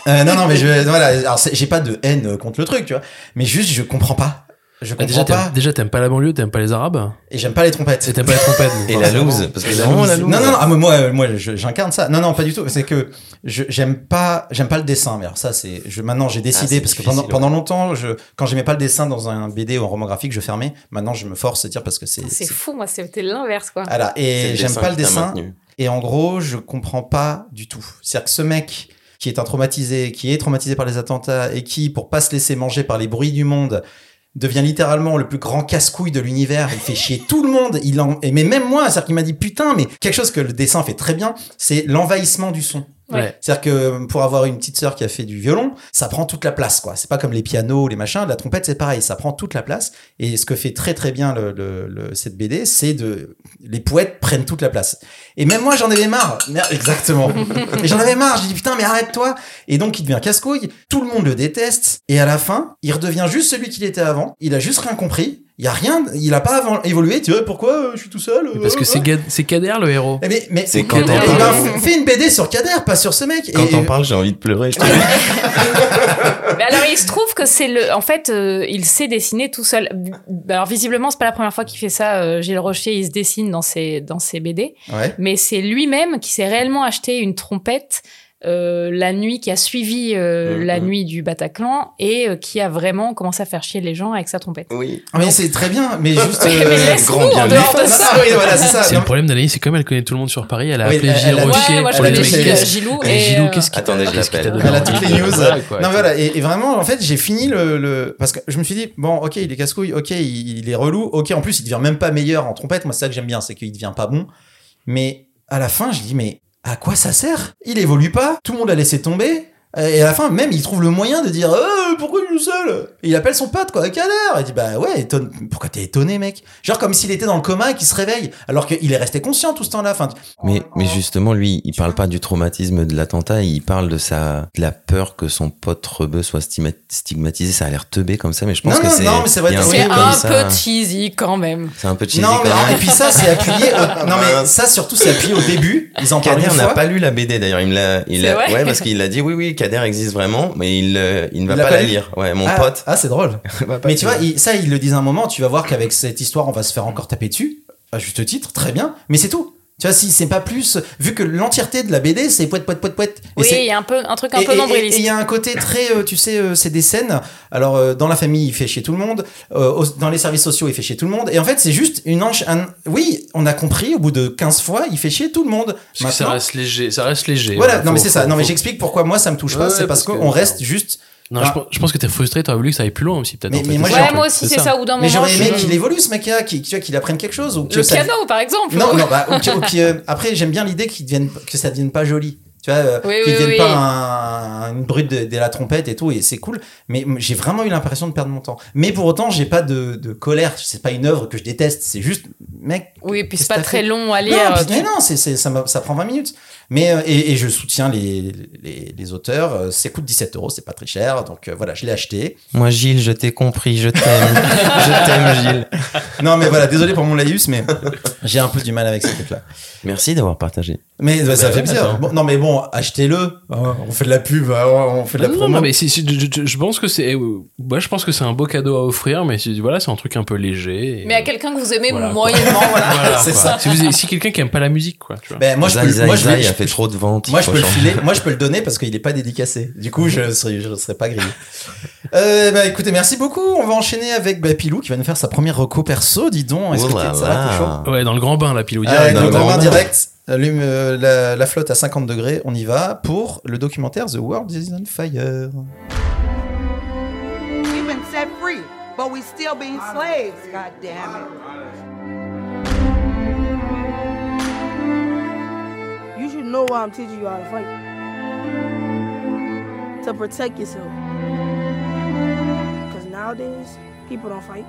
Euh, non, non, mais je, voilà, alors j'ai pas de haine contre le truc, tu vois, mais juste, je comprends pas. Je Bah, comprends déjà, pas, t'aimes, déjà, t'aimes pas la banlieue, t'aimes pas les Arabes, et j'aime pas les trompettes. et t'aimes pas la trompette. donc Et la loose, parce que la vraiment loose. la loose. Non, non, non, ah, moi, euh, moi, j'incarne ça. Non, non, pas du tout. C'est que j'aime pas, j'aime pas le dessin. Mais alors ça, c'est, je, maintenant, j'ai décidé parce que pendant, pendant longtemps, je, quand j'aimais pas le dessin dans un BD ou un roman graphique, je fermais. Maintenant, je me force à dire parce que c'est, C'est fou, moi, c'était l'inverse, quoi. voilà. Et j'aime pas le dessin. Et en gros, je comprends pas du tout. C'est-à-dire que ce mec qui est un traumatisé, qui est traumatisé par les attentats et qui, pour pas se laisser manger par les bruits du monde, devient littéralement le plus grand casse-couille de l'univers. Il fait chier tout le monde. Il en... mais même moi, c'est-à-dire qu'il m'a dit putain, mais quelque chose que le dessin fait très bien, c'est l'envahissement du son. Ouais. C'est-à-dire que pour avoir une petite sœur qui a fait du violon, ça prend toute la place, quoi. C'est pas comme les pianos, les machins. La trompette, c'est pareil, ça prend toute la place. Et ce que fait très très bien le, le- le- cette BD, c'est de les poètes prennent toute la place. Et même moi, j'en avais marre. Merde, exactement. j'en avais marre. J'ai dit putain, mais arrête-toi. Et donc, il devient casse-couille. Tout le monde le déteste. Et à la fin, il redevient juste celui qu'il était avant. Il a juste rien compris. Il y a rien. Il a pas avant évolué. Tu vois pourquoi euh, je suis tout seul Parce que euh, c'est, c'est Kader, le héros. Eh, Mais, mais C'est on ben, fais une BD sur Kader, pas sur ce mec. Quand Et- on parle, j'ai envie de pleurer. je. Mais alors, il se trouve que c'est le. En fait, euh, il sait dessiner tout seul. Alors, visiblement, c'est pas la première fois qu'il fait ça. Euh, Gilles Rocher, il se dessine dans ses, dans ses BD. Ouais. Mais c'est lui-même qui s'est réellement acheté une trompette euh, la nuit qui a suivi euh, Mhm. la nuit du Bataclan et euh, qui a vraiment commencé à faire chier les gens avec sa trompette. Oui. Ah, Mais c'est très bien, mais juste. Mais euh, laisse-nous grand bien oui, voilà, c'est le problème d'Anaïs, c'est comme elle connaît tout le monde sur Paris, elle a Oui, appelé Gilles elle a- Rocher pour les. Gilou Et Gilou, euh, qu'est-ce qu'il Attendez, je qu'est-ce qu'il t'a l'appelle. Elle a toutes les news. Non, voilà. Et, vraiment, en fait, j'ai fini le, le. Parce que je me suis dit, bon, ok, il est casse-couille, ok, il, il est relou, ok, en plus, il devient même pas meilleur en trompette. Moi, c'est ça que j'aime bien, c'est qu'il devient pas bon. Mais à la fin, je dis, mais à quoi ça sert? Il évolue pas, tout le monde l'a laissé tomber. Et à la fin, même, il trouve le moyen de dire euh, pourquoi seul Et il appelle son pote, quoi, Kader. Il dit bah ouais, étonne... pourquoi t'es étonné, mec? Genre comme s'il était dans le coma et qu'il se réveille, alors qu'il est resté conscient tout ce temps-là. Enfin, Mais, mais justement, lui, il parle pas du traumatisme de l'attentat, il parle de sa, de la peur que son pote rebeu soit stigma- stigmatisé. Ça a l'air teubé comme ça, mais je pense Non, que c'est. non, mais c'est vrai, il y a un ça. peu cheesy quand même. C'est un peu cheesy non, quand même. et puis ça, c'est appuyé. Au... Non, mais ça surtout, c'est appuyé au début. Ils en Kader n'a pas lu la BD d'ailleurs. Il me l'a, il a- ouais, parce qu'il a dit oui, oui, Kader existe vraiment, mais il, euh, il ne va Il pas, la lire. Ouais, mon ah, pote. Ah, c'est drôle. Mais tu vois, il- ça, ils le disent à un moment. Tu vas voir qu'avec cette histoire, on va se faire encore taper dessus. À juste titre, très bien. Mais c'est tout. Tu vois, si c'est pas plus, vu que l'entièreté de la BD, c'est poète, poète, poète, poète. Oui, c'est- il y a un peu un truc un et- peu nombriliste. Et il y a un côté très, euh, tu sais, euh, c'est des scènes. Alors, euh, dans la famille, il fait chier tout le monde. Euh, au- dans les services sociaux, il fait chier tout le monde. Et en fait, c'est juste une un- Oui, on a compris, au bout de 15 fois, il fait chier tout le monde. Parce que ça reste léger, ça reste léger. Voilà, non, Faut- mais c'est ça. faut- Non, mais j'explique pourquoi moi, ça me touche pas. Ouais, c'est parce, parce que- qu'on reste juste. Non, Ah. je, pense- je pense que t'es frustré, t'aurais voulu que ça aille plus loin aussi, peut-être. Mais- en fait. mais moi, ça, Ouais, aussi, c'est ça. Ou d'un Mais moment, j'aurais aimé je- qu'il évolue, ce mec-là, qu'il tu vois, qu'il apprenne quelque chose. Ou que le ça- piano, par exemple. Non, non, bah, euh, après, j'aime bien l'idée qu'il devienne, que ça devienne pas joli. Tu vois, euh, Oui, qu'il oui, devienne oui. pas un- une brute de, de la trompette et tout, et c'est cool. Mais j'ai vraiment eu l'impression de perdre mon temps. Mais pour autant, j'ai pas de, de colère. C'est pas une œuvre que je déteste. C'est juste, mec. Oui, et puis c'est pas très long à Non, lire. puis- tu- mais non, ça, ça prend 20 minutes. Mais, euh, et, et je soutiens les, les, les auteurs. Euh, C'est coûte 17 euros, c'est pas très cher. Donc euh, voilà, je l'ai acheté. Moi, Gilles, je t'ai compris, je t'aime. je t'aime, Gilles. Non, mais voilà, désolé pour mon laïus, mais j'ai un peu du mal avec ce truc-là. Merci d'avoir partagé. Mais bah, ça Bah fait plaisir. Bon, non, mais bon, achetez-le. Hein, on fait de la pub, hein, on fait de la Non, promo. non, mais si, si, je, je- je pense que c'est, euh, je pense que c'est un beau cadeau à offrir, mais si- voilà, c'est un truc un peu léger. et- Mais à quelqu'un que vous aimez Voilà, moyennement, voilà. Voilà, c'est ça. Si, quelqu'un qui aime pas la musique, quoi, tu vois. Ben, moi, je peux, Zai, moi, je Zai vais- je a fait trop de ventes. Moi, je peux le filer. Moi, je peux le donner parce qu'il est pas dédicacé. Du coup, je serai, je serai pas grillé. Euh, bah, écoutez, merci beaucoup. On va enchaîner avec bah, Pilou qui va nous faire sa première reco perso. Dis donc, est-ce Oh que là t'es- ça va, t'es là. chaud? Ouais, dans le grand bain, la pilou. Ah, direct. dans le dans le grand bain grand bain. direct. Allume euh, la, la flotte à 50 degrés. On y va pour le documentaire The World is on Fire. We've been set free, but we still being slaves, god damn it. Know why I'm teaching you how to fight. To protect yourself. Nowadays, people don't fight.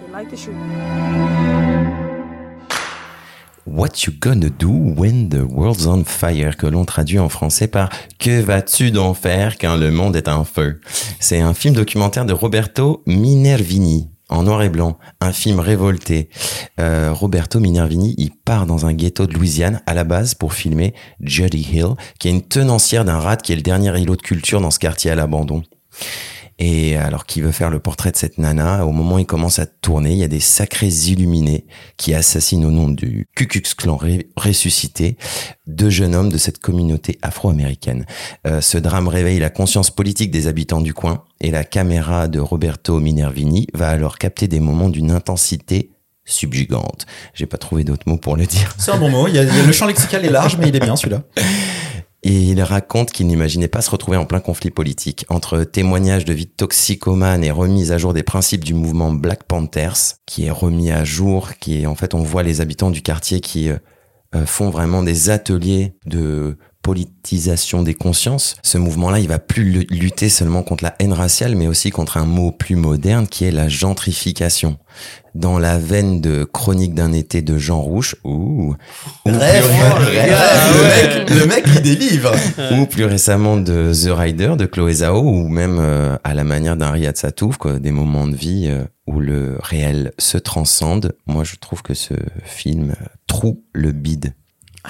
They like to shoot. What you gonna do when the world's on fire, que l'on traduit en français par Que vas-tu donc faire quand le monde est en feu? C'est un film documentaire de Roberto Minervini, en noir et blanc, un film révolté. Euh, Roberto Minervini, il part dans un ghetto de Louisiane à la base pour filmer Jody Hill, qui est une tenancière d'un rat qui est le dernier îlot de culture dans ce quartier à l'abandon. Et alors qu'il veut faire le portrait de cette nana, au moment où il commence à tourner, il y a des sacrés illuminés qui assassinent au nom du Ku Klux Klan ressuscité deux jeunes hommes de cette communauté afro-américaine. Euh, ce drame réveille la conscience politique des habitants du coin et la caméra de Roberto Minervini va alors capter des moments d'une intensité subjugante. J'ai pas trouvé d'autres mots pour le dire. C'est un bon mot. Il y a- le champ lexical est large, mais il est bien celui-là. Et il raconte qu'il n'imaginait pas se retrouver en plein conflit politique. Entre témoignages de vie toxicomane et remise à jour des principes du mouvement Black Panthers, qui est remis à jour, qui est en fait on voit les habitants du quartier qui euh, euh, font vraiment des ateliers de politisation des consciences. Ce mouvement-là, il va plus lu- lutter seulement contre la haine raciale, mais aussi contre un mot plus moderne qui est la gentrification. Dans la veine de Chronique d'un été de Jean Rouge, ou rêve, le, mec, le mec, il délivre. ou plus récemment de The Rider de Chloé Zhao ou même euh, à la manière d'un Riyad Satouf quoi, des moments de vie euh, où le réel se transcende moi je trouve que ce film euh, troue le bide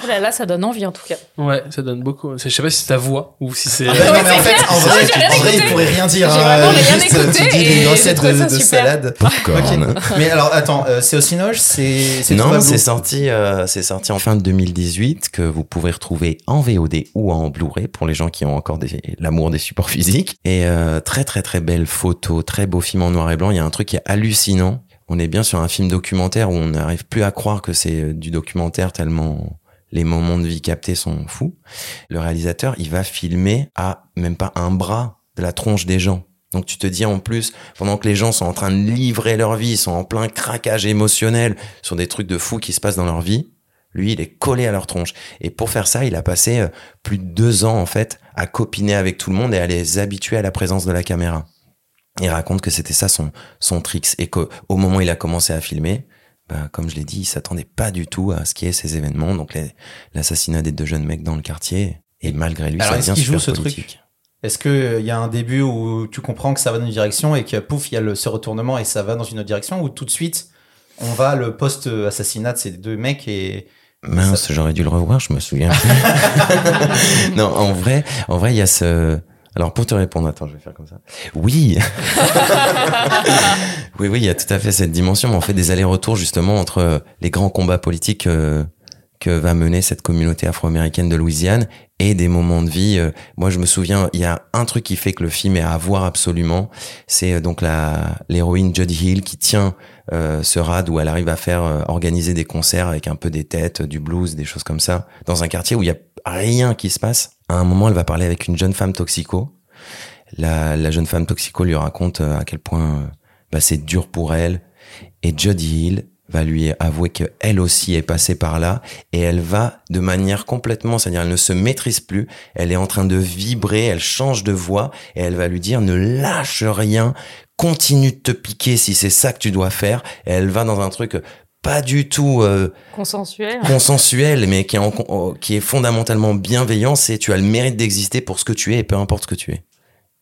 Oh là là, ça donne envie en tout cas. Ouais, ça donne beaucoup. C'est- Je sais pas si c'est ta voix ou si c'est. Ah bah non, mais en fait, en vrai, en il pourrait rien dire. J'ai hein, vraiment rien juste, écouté tu dis une recette de, de salade. Popcorn. Mais alors, attends, euh, c'est au Cinoche, c'est non c'est sorti euh, c'est sorti en fin de 2018 que vous pouvez retrouver en VOD ou en Blu-ray pour les gens qui ont encore des- l'amour des supports physiques et euh, très très très belle photo très beau film en noir et blanc il y a un truc qui est hallucinant on est bien sur un film documentaire où on n'arrive plus à croire que c'est euh, du documentaire tellement les moments de vie captés sont fous. Le réalisateur, il va filmer à même pas un bras de la tronche des gens. Donc tu te dis en plus, pendant que les gens sont en train de livrer leur vie, ils sont en plein craquage émotionnel sur des trucs de fous qui se passent dans leur vie, lui, il est collé à leur tronche. Et pour faire ça, il a passé euh, plus de deux ans, en fait, à copiner avec tout le monde et à les habituer à la présence de la caméra. Il raconte que c'était ça son, son tricks et qu'au au moment où il a commencé à filmer, bah, comme je l'ai dit, il s'attendait pas du tout à ce qu'il y ait ces événements, donc l'assassinat des deux jeunes mecs dans le quartier. Et malgré lui, Alors, ça devient super ce politique. truc Est-ce qu'il y a un début où tu comprends que ça va dans une direction et que pouf, il y a le, ce retournement et ça va dans une autre direction ou tout de suite on va le post-assassinat de ces deux mecs et. Mince, j'aurais dû le revoir, je me souviens plus. non, en vrai, en vrai, il y a ce. Alors pour te répondre, attends, je vais faire comme ça. Oui, oui, oui, il y a tout à fait cette dimension. On fait des allers-retours justement entre les grands combats politiques euh, que va mener cette communauté afro-américaine de Louisiane et des moments de vie. Euh, Moi, je me souviens, il y a un truc qui fait que le film est à voir absolument. C'est euh, donc la l'héroïne Judy Hill qui tient euh, ce rad où elle arrive à faire euh, organiser des concerts avec un peu des têtes, du blues, des choses comme ça, dans un quartier où il y a rien qui se passe. À un moment, elle va parler avec une jeune femme toxico. La, la jeune femme toxico lui raconte euh, à quel point euh, bah, c'est dur pour elle. Et Judy Hill va lui avouer qu'elle aussi est passée par là et elle va de manière complètement, c'est-à-dire elle ne se maîtrise plus, elle est en train de vibrer, elle change de voix et elle va lui dire ne lâche rien, continue de te piquer si c'est ça que tu dois faire et elle va dans un truc pas du tout euh, Consensuel. consensuel mais qui est, en- qui est fondamentalement bienveillant, c'est tu as le mérite d'exister pour ce que tu es et peu importe ce que tu es.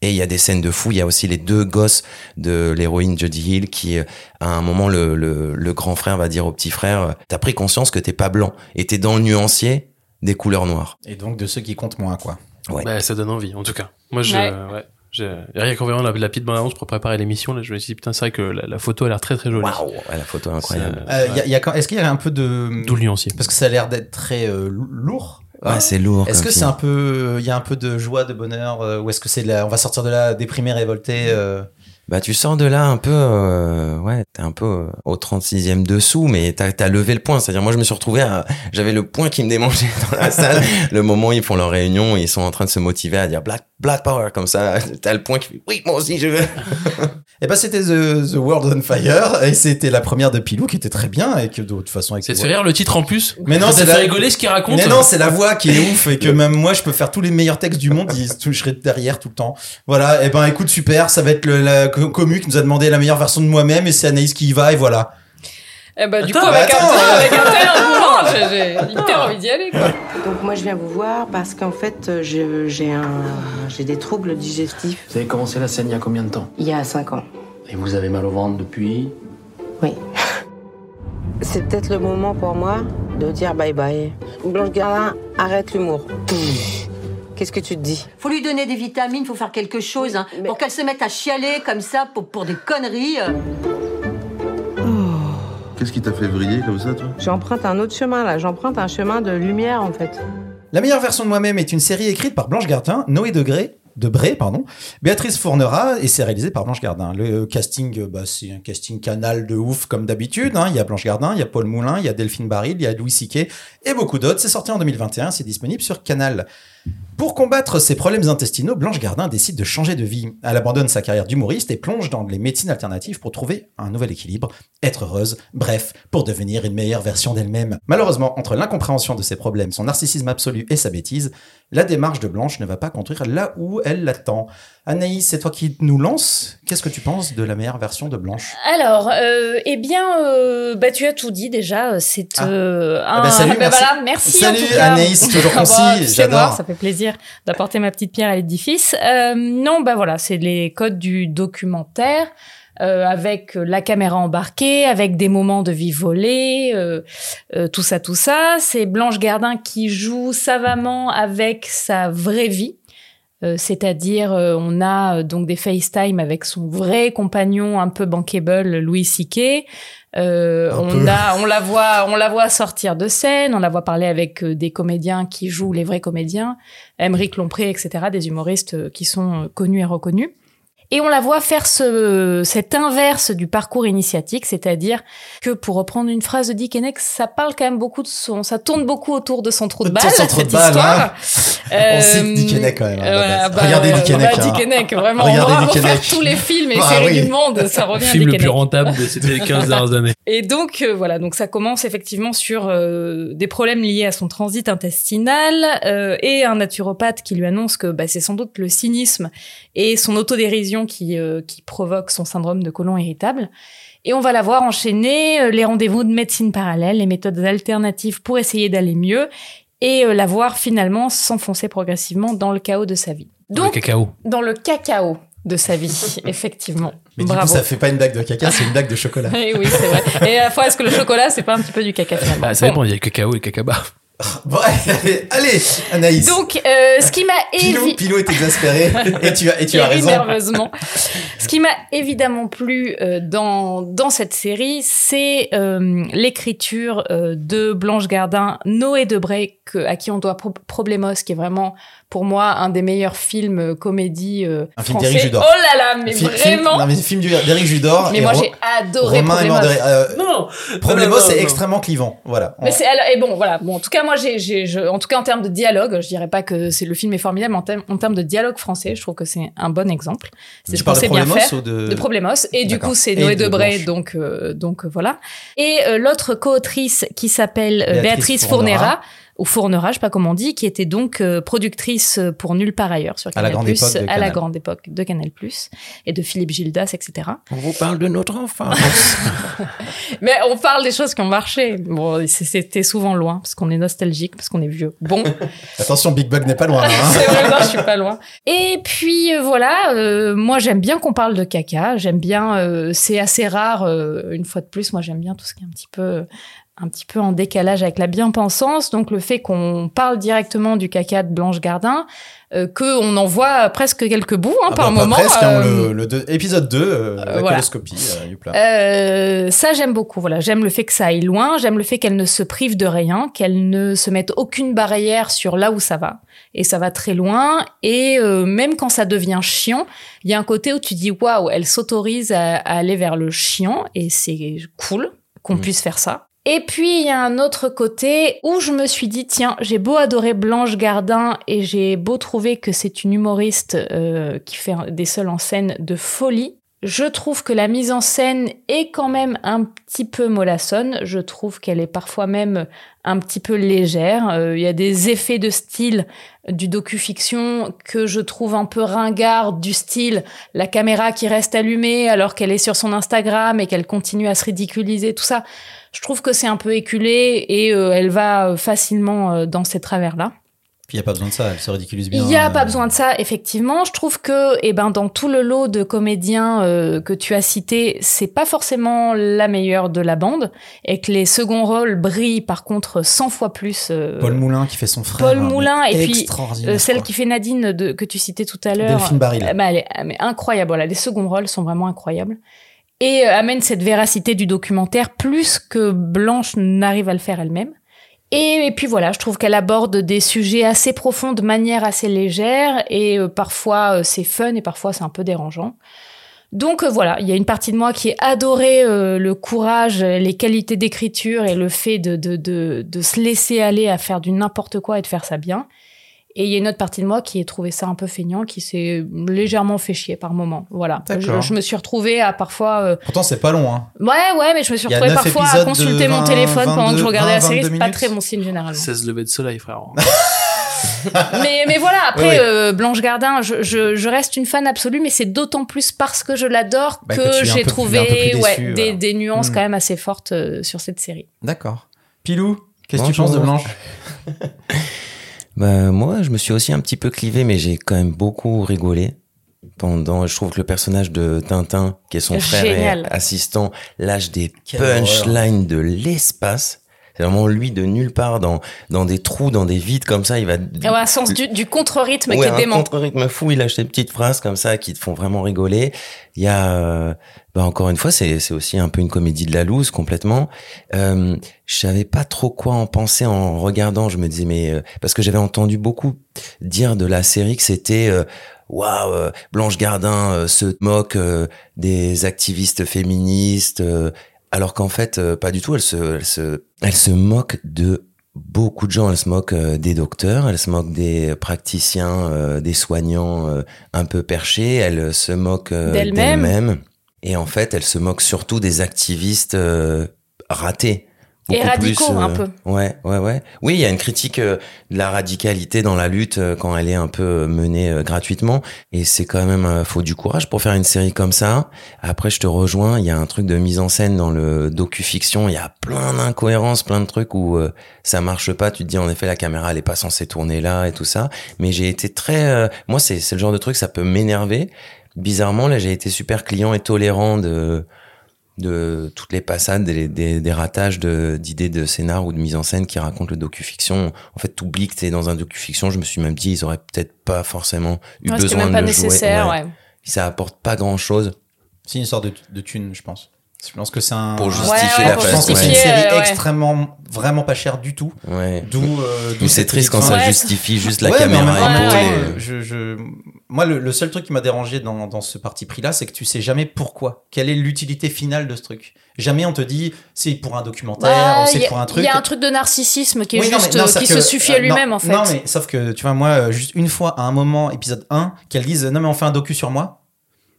Et il y a des scènes de fou. Il y a aussi les deux gosses de l'héroïne Jodie Hill qui, euh, à un moment, le, le, le grand frère va dire au petit frère, euh, t'as pris conscience que t'es pas blanc et t'es dans le nuancier des couleurs noires. Et donc de ceux qui comptent moins, quoi. Ouais. Bah, ça donne envie, en tout cas. Moi, je, Ouais. ouais. j'ai- rien qu'en voyant la, la petite bande-annonce pour préparer l'émission, là, je me suis dit, putain, c'est vrai que la, la photo a l'air très très jolie. Waouh, la photo est incroyable. Euh, y a- y a Est-ce qu'il y a un peu de... D'où le nuancier. Parce que ça a l'air d'être très euh, lourd? Ouais, c'est lourd. Est-ce que c'est un peu, il y a un peu de joie, de bonheur, euh, ou est-ce que c'est de la, on va sortir de là déprimé, révolté euh, Bah, tu sors de là un peu, euh, ouais, t'es un peu euh, au 36e dessous, mais t'as as levé le point. C'est-à-dire, moi, je me suis retrouvé à, j'avais le point qui me démangeait dans la salle. le moment où ils font leur réunion, ils sont en train de se motiver à dire Black, Black Power, comme ça. T'as le point qui fait, oui, moi aussi, je veux. Eh ben, c'était The, The World on Fire, et c'était la première de Pilou qui était très bien, et que de toute façon, C'est fait voix- rire le titre en plus Mais non, c'est la- rigoler ce qu'il raconte. Mais non, c'est la voix qui est ouf et que même moi je peux faire tous les meilleurs textes du monde, ils se toucheraient derrière tout le temps. Voilà, et ben écoute super, ça va être le, la commu qui nous a demandé la meilleure version de moi-même et c'est Anaïs qui y va et voilà. Eh ben, du Attends, coup, avec attends, un, avec un tel j'ai hyper envie d'y aller, quoi. Donc moi je viens vous voir parce qu'en fait euh, je- j'ai un j'ai des troubles digestifs. Vous avez commencé la scène il y a combien de temps? Il y a 5 ans. Et vous avez mal au ventre depuis? Oui. C'est peut-être le moment pour moi de dire bye bye. Blanche Gardin, arrête l'humour. Qu'est-ce que tu te dis? Faut lui donner des vitamines, faut faire quelque chose, hein, Mais- pour qu'elle se mette à chialer comme ça pour, pour des conneries. euh. Qu'est-ce qui t'a fait vriller comme ça, toi? J'emprunte un autre chemin là, j'emprunte un chemin de lumière en fait. La meilleure version de moi-même est une série écrite par Blanche Gardin, Noé Degré, Debré, pardon, Béatrice Fournera, et c'est réalisé par Blanche Gardin. Le casting, euh, bah, c'est un casting canal de ouf comme d'habitude. hein. Il y a Blanche Gardin, il y a Paul Moulin, il y a Delphine Baril, il y a Louis Siquet et beaucoup d'autres. C'est sorti en 2021, c'est disponible sur Canal. Pour combattre ses problèmes intestinaux, Blanche Gardin décide de changer de vie. Elle abandonne sa carrière d'humoriste et plonge dans les médecines alternatives pour trouver un nouvel équilibre, être heureuse, bref, pour devenir une meilleure version d'elle-même. Malheureusement, entre l'incompréhension de ses problèmes, son narcissisme absolu et sa bêtise, la démarche de Blanche ne va pas conduire là où elle l'attend. Anaïs, c'est toi qui nous lance. Qu'est-ce que tu penses de la meilleure version de Blanche? Alors, euh, eh bien, euh, bah, tu as tout dit déjà. C'est Ah. euh, Ah un- bah, salut, bah, merci. voilà, merci. Salut, en tout cas. Anaïs, toujours Ah concis, j'adore. Ça fait plaisir d'apporter ma petite pierre à l'édifice. Euh, non, bah voilà, c'est les codes du documentaire. euh, avec la caméra embarquée, avec des moments de vie volée, euh, tout ça, tout ça. C'est Blanche Gardin qui joue savamment avec sa vraie vie. C'est-à-dire on a donc des FaceTime avec son vrai compagnon un peu bankable Louis Siquet. Euh, on a, on la voit, on la voit sortir de scène, on la voit parler avec euh, des comédiens qui jouent les vrais comédiens, Émeric Lompré, etc., des humoristes euh, qui sont euh, connus et reconnus. Et on la voit faire ce, cet inverse du parcours initiatique, c'est-à-dire que, pour reprendre une phrase de Dick Henneck, ça parle quand même beaucoup de son, ça tourne beaucoup autour de son trou de De balle, son trou de cette balle, histoire. On cite Dick Henneck quand même, hein, à voilà, base. Regardez Dick bah, Henneck, Dick hein. Henneck, vraiment. Regardez on va Dick Henneck. tous les films et Ah séries oui. du monde, ça Le revient à film Dick le plus rentable de ces 15 dernières années. Et donc euh, voilà, donc ça commence effectivement sur euh, des problèmes liés à son transit intestinal euh, et un naturopathe qui lui annonce que bah, c'est sans doute le cynisme et son autodérision qui euh, qui provoque son syndrome de côlon irritable. Et on va la voir enchaîner euh, les rendez-vous de médecine parallèle, les méthodes alternatives pour essayer d'aller mieux et euh, la voir finalement s'enfoncer progressivement dans le chaos de sa vie. le Donc cacao. dans le cacao de sa vie, effectivement. Mais du Bravo. coup, ça fait pas une blague de caca, c'est une blague de chocolat. Eh oui, c'est vrai. Et à la fois, est-ce que le chocolat, c'est pas un petit peu du caca finalement Bah, ça Bon. dépend, il y a cacao et cacaba. Bon, allez, allez, Anaïs. Donc, euh, ce qui m'a Pilou, évi- Pilou est exaspéré et tu as, et tu Et as raison. nerveusement. Ce qui m'a évidemment plu euh, dans dans cette série, c'est euh, l'écriture de Blanche Gardin, Noé Debray, que, à qui on doit Pro- Problemos, qui est vraiment pour moi un des meilleurs films euh, comédie euh, Un film français. d'Éric Judor. Oh là là, mais Fi- film- vraiment. non, mais film d'Éric Judor. mais et moi j'ai adoré Romain et Problemos. Mandré. Euh, Non, Problemos, non, non, c'est non. extrêmement clivant. Voilà. Mais c'est et bon voilà bon en tout cas moi j'ai en tout cas en termes de dialogue je dirais pas que c'est le film est formidable mais en termes en termes de dialogue français je trouve que c'est un bon exemple c'est ce qu'on sait bien Problemos faire ou de- de Problemos et du coup c'est Et Noé de Debray donc euh, donc voilà et euh, l'autre co-autrice qui s'appelle Béatrice Béatrice Fournera. Fournera ou Fournera, je sais pas comment on dit, qui était donc euh, productrice pour Nulle part ailleurs sur À la Canal+, grande époque de à la Canal. grande époque de Canal+, et de Philippe Gildas, etc. On vous parle de notre enfance. Mais on parle des choses qui ont marché. Bon, c'était souvent loin, parce qu'on est nostalgique, parce qu'on est vieux. Bon, Attention, Big Bug n'est pas loin. hein. c'est vrai, non, je suis pas loin. Et puis euh, voilà, euh, moi j'aime bien qu'on parle de caca. J'aime bien, euh, c'est assez rare. euh, une fois de plus, moi j'aime bien tout ce qui est un petit peu, un petit peu en décalage avec la bien-pensance. Donc le fait qu'on parle directement du caca de Blanche Gardin, euh, que on en voit presque quelques bouts hein, Ah par bah, moment. Presque, hein, euh, le, le deux- épisode 2, euh, la voilà. coloscopie, ça j'aime beaucoup. Voilà, j'aime le fait que ça aille loin. J'aime le fait qu'elle ne se prive de rien, qu'elle ne se mette aucune barrière sur là où ça va. Et ça va très loin. Et même quand ça devient chiant, il y a un côté où tu dis waouh, elle s'autorise à, à aller vers le chiant et c'est cool qu'on puisse faire ça. Et puis il y a un autre côté où je me suis dit tiens j'ai beau adorer Blanche Gardin et j'ai beau trouver que c'est une humoriste euh, qui fait des seuls en scène de folie je trouve que la mise en scène est quand même un petit peu mollassonne. Je trouve qu'elle est parfois même un petit peu légère. Euh, Il y a des effets de style du docu-fiction que je trouve un peu ringard, du style la caméra qui reste allumée alors qu'elle est sur son Instagram et qu'elle continue à se ridiculiser, tout ça. Je trouve que c'est un peu éculé et euh, elle va euh, facilement euh, dans ces travers-là. Puis il n'y a pas besoin de ça, elle se ridiculise bien. Il n'y a euh, pas besoin de ça, effectivement. Je trouve que, eh ben, dans tout le lot de comédiens euh, que tu as cités, c'est pas forcément la meilleure de la bande, et que les seconds rôles brillent par contre 100 fois plus. euh, Paul Moulin qui fait son frère. Paul hein, Moulin et puis celle quoi. qui fait Nadine de, que tu citais tout à l'heure. Delphine euh, bah, elle est euh, mais incroyable. Voilà, les seconds rôles sont vraiment incroyables et euh, amène cette véracité du documentaire plus que Blanche n'arrive à le faire elle-même. Et, puis voilà, je trouve qu'elle aborde des sujets assez profonds de manière assez légère et euh, parfois euh, c'est fun et parfois c'est un peu dérangeant. Donc voilà, il y a une partie de moi qui est adoré le courage, les qualités d'écriture et le fait de se laisser aller à faire du n'importe quoi et de faire ça bien. Et il y a une autre partie de moi qui a trouvé ça un peu feignant, qui s'est légèrement fait chier par moment. Voilà. Je, me suis retrouvée à parfois. euh, Pourtant, c'est pas long. Hein. Ouais, ouais, mais je me suis retrouvée parfois à consulter mon 20, téléphone pendant que je 22, regardais la série. 22 C'est pas très bon signe généralement. 16 levées de soleil, frère. mais, mais voilà, après, Oui, oui. euh, Blanche Gardin, je, je, je reste une fan absolue, mais c'est d'autant plus parce que je l'adore Bah, que j'ai trouvé plus ouais, déçu, des, voilà. des nuances Hmm. quand même assez fortes euh, sur cette série. D'accord. Pilou, qu'est-ce que tu penses de Blanche? Bah, moi, je me suis aussi un petit peu clivé, mais j'ai quand même beaucoup rigolé. Pendant, je trouve que le personnage de Tintin, qui est son frère et assistant, lâche des punchlines de l'espace. C'est vraiment lui de nulle part dans, dans des trous, dans des vides comme ça. Il va. Et ouais, un sens du, du contre-rythme Ouais, qui est un dément. contre-rythme fou, il lâche des petites phrases comme ça qui te font vraiment rigoler. Il y a, euh, bah encore une fois, c'est c'est aussi un peu une comédie de la loose complètement. Euh, je savais pas trop quoi en penser en regardant. Je me disais mais euh, parce que j'avais entendu beaucoup dire de la série que c'était euh, waouh euh, Blanche Gardin euh, se moque euh, des activistes féministes. Alors qu'en fait, euh, pas du tout. Elle se, elle se, elle se moque de beaucoup de gens. Elle se moque euh, des docteurs, elle se moque des praticiens, euh, des soignants un peu perchés. Elle se moque D'elle-même. d'elle-même. Et en fait, elle se moque surtout des activistes ratés. Et radicaux, plus, euh, un peu. Ouais, ouais, ouais. Oui, il y a une critique euh, de la radicalité dans la lutte euh, quand elle est un peu menée gratuitement. Et c'est quand même, faut du courage pour faire une série comme ça. Après, je te rejoins, il y a un truc de mise en scène dans le docu-fiction. Il y a plein d'incohérences, plein de trucs où ça marche pas. Tu te dis, en effet, la caméra, elle est pas censée tourner là et tout ça. Mais j'ai été très... euh, moi, c'est c'est le genre de truc, ça peut m'énerver. Bizarrement, là, j'ai été super client et tolérant de de toutes les passades, des, des, des ratages d'idées de, scénar ou de mise en scène qui racontent le docu-fiction. En fait, t'oublies que t'es dans un docu-fiction. Je me suis même dit, ils auraient peut-être pas forcément eu Ouais, besoin même de pas le jouer. nécessaire, ouais. Ça apporte pas grand-chose. C'est une histoire de, de thune, je pense. Je pense que c'est un. Pour justifier Ouais, la pour Je pense face. que c'est une série ouais. extrêmement, vraiment pas chère du tout. Ouais. D'où. euh, c'est triste quand ça justifie juste la Ouais, mais en caméra et- je, je- Moi, le, le seul truc qui m'a dérangé dans, dans ce parti pris-là, c'est que tu sais jamais pourquoi. Quelle est l'utilité finale de ce truc? Jamais on te dit c'est pour un documentaire, Bah, ou c'est Il y, pour un a- truc. il y a un truc de narcissisme qui est Oui, non, juste, mais non, euh, qui que- se suffit à euh, lui-même non, en fait. Non, mais sauf que, tu vois, moi, euh, juste une fois, à un moment, épisode 1, qu'elle dise non, mais on fait un docu sur moi,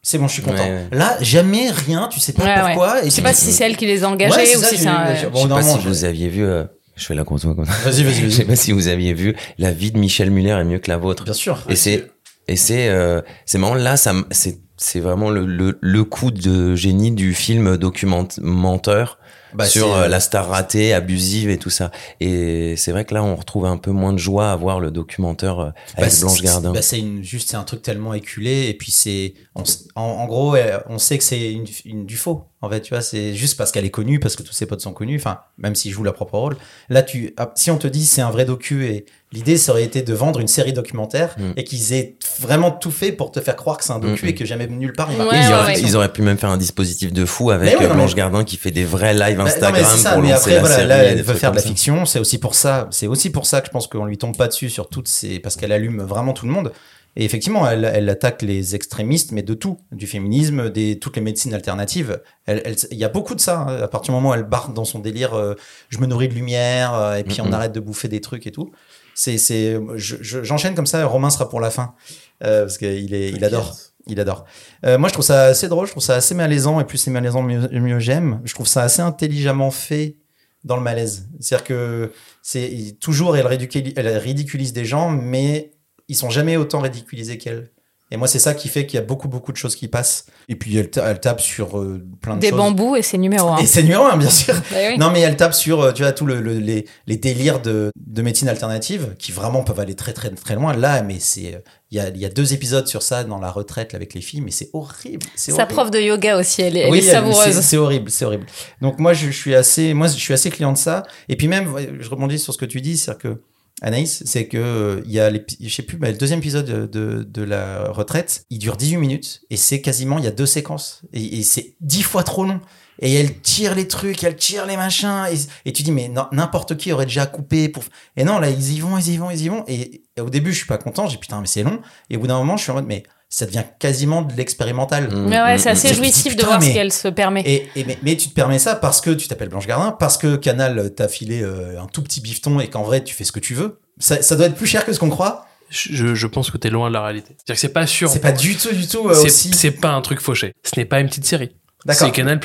c'est bon, je suis content. Ouais, ouais. Là, jamais rien, tu sais pas Ouais, ouais. pourquoi. Et Je sais pas si c'est elle qui les a engagés ou ça, si c'est un. Je Bon, sais pas si vous aviez vu. euh, Je fais la conso comme ça. Vas-y, vas-y, Je sais pas si vous aviez vu la vie de Michel Muller est mieux que la vôtre. Bien sûr. Et c'est et c'est euh, c'est marrant là ça c'est c'est vraiment le, le le coup de génie du film documentaire Bah, sur euh, euh, la star ratée, abusive et tout ça. Et c'est vrai que là on retrouve un peu moins de joie à voir le documentaire euh, avec Bah, Blanche Gardin. bah, c'est juste c'est un truc tellement éculé et puis c'est en, en gros euh, on sait que c'est une, une- du faux en fait tu vois c'est juste parce qu'elle est connue parce que tous ses potes sont connus enfin même s'ils jouent leur propre rôle là tu si on te dit c'est un vrai docu et l'idée ça aurait été de vendre une série documentaire Mm. et qu'ils aient vraiment tout fait pour te faire croire que c'est un docu Mm, mm. et que jamais nulle part il Ouais, marque. ils, ouais, auraient, ouais. ils auraient pu même faire un dispositif de fou avec ouais, euh, non, Blanche mais- Gardin qui fait des vrais lives Bah, non, Instagram mais c'est ça, pour mais lancer après, la voilà, série. là, elle veut faire de la ça. fiction. C'est aussi pour ça, c'est aussi pour ça que je pense qu'on lui tombe pas dessus sur toutes ces, parce qu'elle allume vraiment tout le monde. Et effectivement, elle, elle attaque les extrémistes, mais de tout, du féminisme, des toutes les médecines alternatives. Elle, elle- il y a beaucoup de ça. hein. À partir du moment où elle barre dans son délire, euh, je me nourris de lumière, euh, et puis on arrête de bouffer des trucs et tout. C'est, c'est, je- je- j'enchaîne comme ça. Romain sera pour la fin, euh, parce qu'il est, il adore. Il adore. Euh, moi, je trouve ça assez drôle, je trouve ça assez malaisant, et plus c'est malaisant, mieux, mieux j'aime. Je trouve ça assez intelligemment fait dans le malaise. C'est-à-dire que c'est toujours elle ridiculise, elle ridiculise des gens, mais ils sont jamais autant ridiculisés qu'elle. Et moi, c'est ça qui fait qu'il y a beaucoup, beaucoup de choses qui passent. Et puis, elle, ta- elle tape sur euh, plein de Des choses. bambous et c'est numéro un. Et c'est numéro un, bien sûr. Bah oui. Non, mais elle tape sur, euh, tu vois, tous le, le- les, les délires de, de médecine alternative qui vraiment peuvent aller très, très, très loin. Là, mais c'est, euh, il y a, il y a deux épisodes sur ça dans la retraite là, avec les filles, mais c'est horrible. Sa horrible. prof de yoga aussi, elle est, elle Oui, est c'est- savoureuse. C'est horrible, c'est horrible. Donc moi, je, je suis assez, moi, je suis assez client de ça. Et puis même, je rebondis sur ce que tu dis, c'est-à-dire que Anaïs, c'est que euh, il y a, l'épi- je sais plus, bah, le deuxième épisode de, de, la retraite, il dure 18 minutes et c'est quasiment, il y a deux séquences et, c'est dix fois trop long. Et elle tire les trucs, elle tire les machins, et, tu dis mais n'importe qui aurait déjà coupé pour. Et non, là ils y vont, ils y vont, ils y vont. Et, et au début je suis pas content, j'ai putain mais c'est long. Et au bout d'un moment je suis en mode mais ça devient quasiment de l'expérimental. Mm, Mais ouais, mm, c'est assez te dis, jouissif de voir mais- ce qu'elle se permet. Et, et mais, mais tu te permets ça parce que tu t'appelles Blanche Gardin, parce que Canal t'a filé euh, un tout petit bifton et qu'en vrai tu fais ce que tu veux. Ça, ça doit être plus cher que ce qu'on croit. Je, je pense que t'es loin de la réalité. C'est-à-dire que c'est pas sûr. C'est pas du tout, du tout euh, C'est- aussi. C'est pas un truc fauché. Ce n'est pas une petite série. D'accord. C'est Canal+.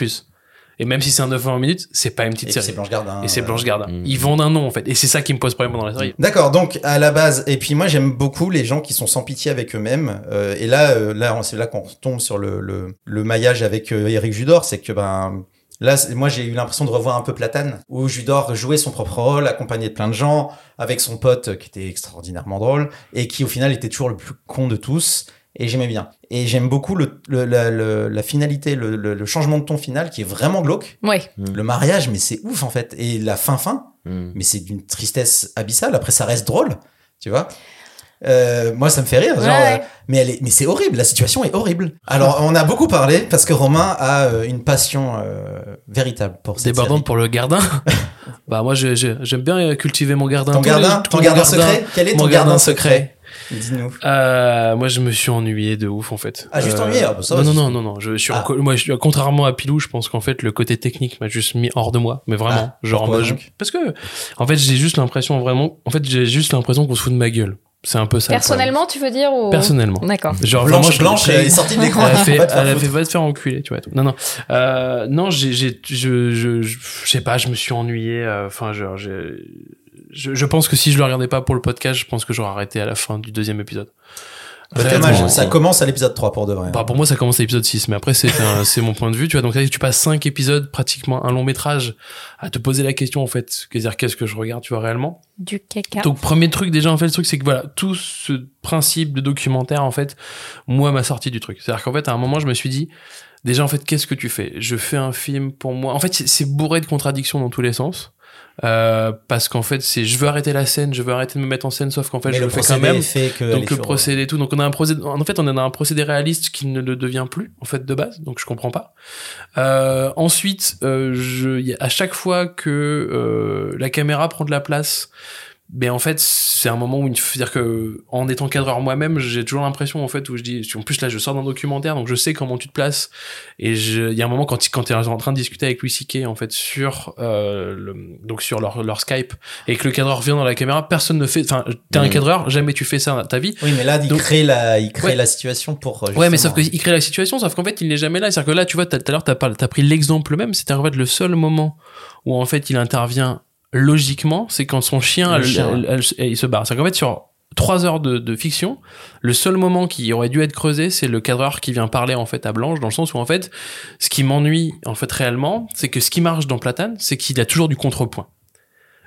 Et même si c'est un 9 minutes, c'est pas une petite Et série. c'est Blanche Gardin. Et c'est euh, Blanche Gardin. Mm. Ils vendent un nom, en fait. Et c'est ça qui me pose problème dans la série. D'accord, donc à la base, et puis moi j'aime beaucoup les gens qui sont sans pitié avec eux-mêmes. euh, et là, euh, là, c'est là qu'on tombe sur le, le, le maillage avec euh, Eric Judor, c'est que ben là, moi j'ai eu l'impression de revoir un peu Platane, où Judor jouait son propre rôle, accompagné de plein de gens, avec son pote euh, qui était extraordinairement drôle et qui au final était toujours le plus con de tous. Et j'aimais bien. Et j'aime beaucoup le, le- la, le- la finalité, le, le- le changement de ton final qui est vraiment glauque. Ouais. Le mariage, mais c'est ouf en fait. Et la fin fin, Mm. mais c'est d'une tristesse abyssale. Après, ça reste drôle, tu vois. Euh, moi, ça me fait rire. Genre, Ouais, ouais. euh, mais elle est, mais c'est horrible. La situation est horrible. Alors, on a beaucoup parlé parce que Romain a euh, une passion euh, véritable pour cette Débordante série. pour le gardin. bah, moi, je- je- j'aime bien cultiver mon gardin. Ton les- gardin, ton secret. Quel est mon ton gardin gardin secret Dis-nous. Euh, moi, je me suis ennuyé de ouf en fait. Ah, juste ennuyé, ah, bah, ça va, non, non, c'est- non, non, non. Je suis Ah. en moi, je, suis- contrairement à Pilou, je pense qu'en fait, le côté technique m'a juste mis hors de moi. Mais vraiment, Ah, genre, moi, je- parce que, en fait, j'ai juste l'impression vraiment, en fait, j'ai juste l'impression qu'on se fout de ma gueule. C'est un peu ça. le Personnellement, tu veux dire ou... Personnellement. D'accord. Genre, Blanche, vraiment, je- Blanche est sortie de l'écran. elle a fait, elle a fait va te faire enculer, tu vois. tout. Non, non, euh, non, j'ai, j'ai, je, je, je, je sais pas, je me suis ennuyé. euh, Enfin, genre, j'ai, je, je pense que si je le regardais pas pour le podcast, je pense que j'aurais arrêté à la fin du deuxième épisode. Ça commence à l'épisode 3 pour de vrai. Bah, pour moi, ça commence à l'épisode 6, mais après, c'est c'est mon point de vue, tu vois. Donc, là, tu passes 5 épisodes, pratiquement un long métrage, à te poser la question, en fait. C'est-à-dire, qu'est-ce que je regarde, tu vois, réellement? Du caca. Donc, premier truc, déjà, en fait, le truc, c'est que voilà, tout ce principe de documentaire, en fait, moi, m'a sorti du truc. C'est-à-dire qu'en fait, à un moment, je me suis dit, déjà, en fait, qu'est-ce que tu fais? Je fais un film pour moi. En fait, c'est- c'est bourré de contradictions dans tous les sens. Euh, parce qu'en fait, c'est, je veux arrêter la scène, je veux arrêter de me mettre en scène, sauf qu'en fait, Mais je le fais quand même. fait que donc, le procédé et tout. Donc, on a un procédé, en fait, on a un procédé réaliste qui ne le devient plus, en fait, de base. Donc, je comprends pas. Euh, ensuite, euh, je, y a- à chaque fois que euh, la caméra prend de la place, ben en fait c'est un moment où il faut dire que en étant cadreur moi-même j'ai toujours l'impression en fait où je dis en plus là je sors d'un documentaire donc je sais comment tu te places et il y a un moment quand quand tu es en train de discuter avec Louis C.K. en fait sur euh, le, donc sur leur, leur Skype et que le cadreur vient dans la caméra personne ne fait enfin t'es un Mhm. cadreur jamais tu fais ça dans ta vie Oui, mais là, il crée la, il crée Ouais. la situation pour. euh, Ouais, mais sauf justement- qu'il crée la situation, sauf qu'en fait, il n'est jamais là. C'est-à-dire que là, tu vois, t'as- tout à l'heure, t'as t'as pris l'exemple même. C'était en fait le seul moment où en fait il intervient logiquement, c'est quand son chien, Le elle- chien, elle- elle- elle- il se barre. C'est-à-dire qu'en fait, sur trois heures de, de fiction, le seul moment qui aurait dû être creusé, c'est le cadreur qui vient parler en fait à Blanche, dans le sens où en fait, ce qui m'ennuie en fait réellement, c'est que ce qui marche dans Platane, c'est qu'il a toujours du contrepoint.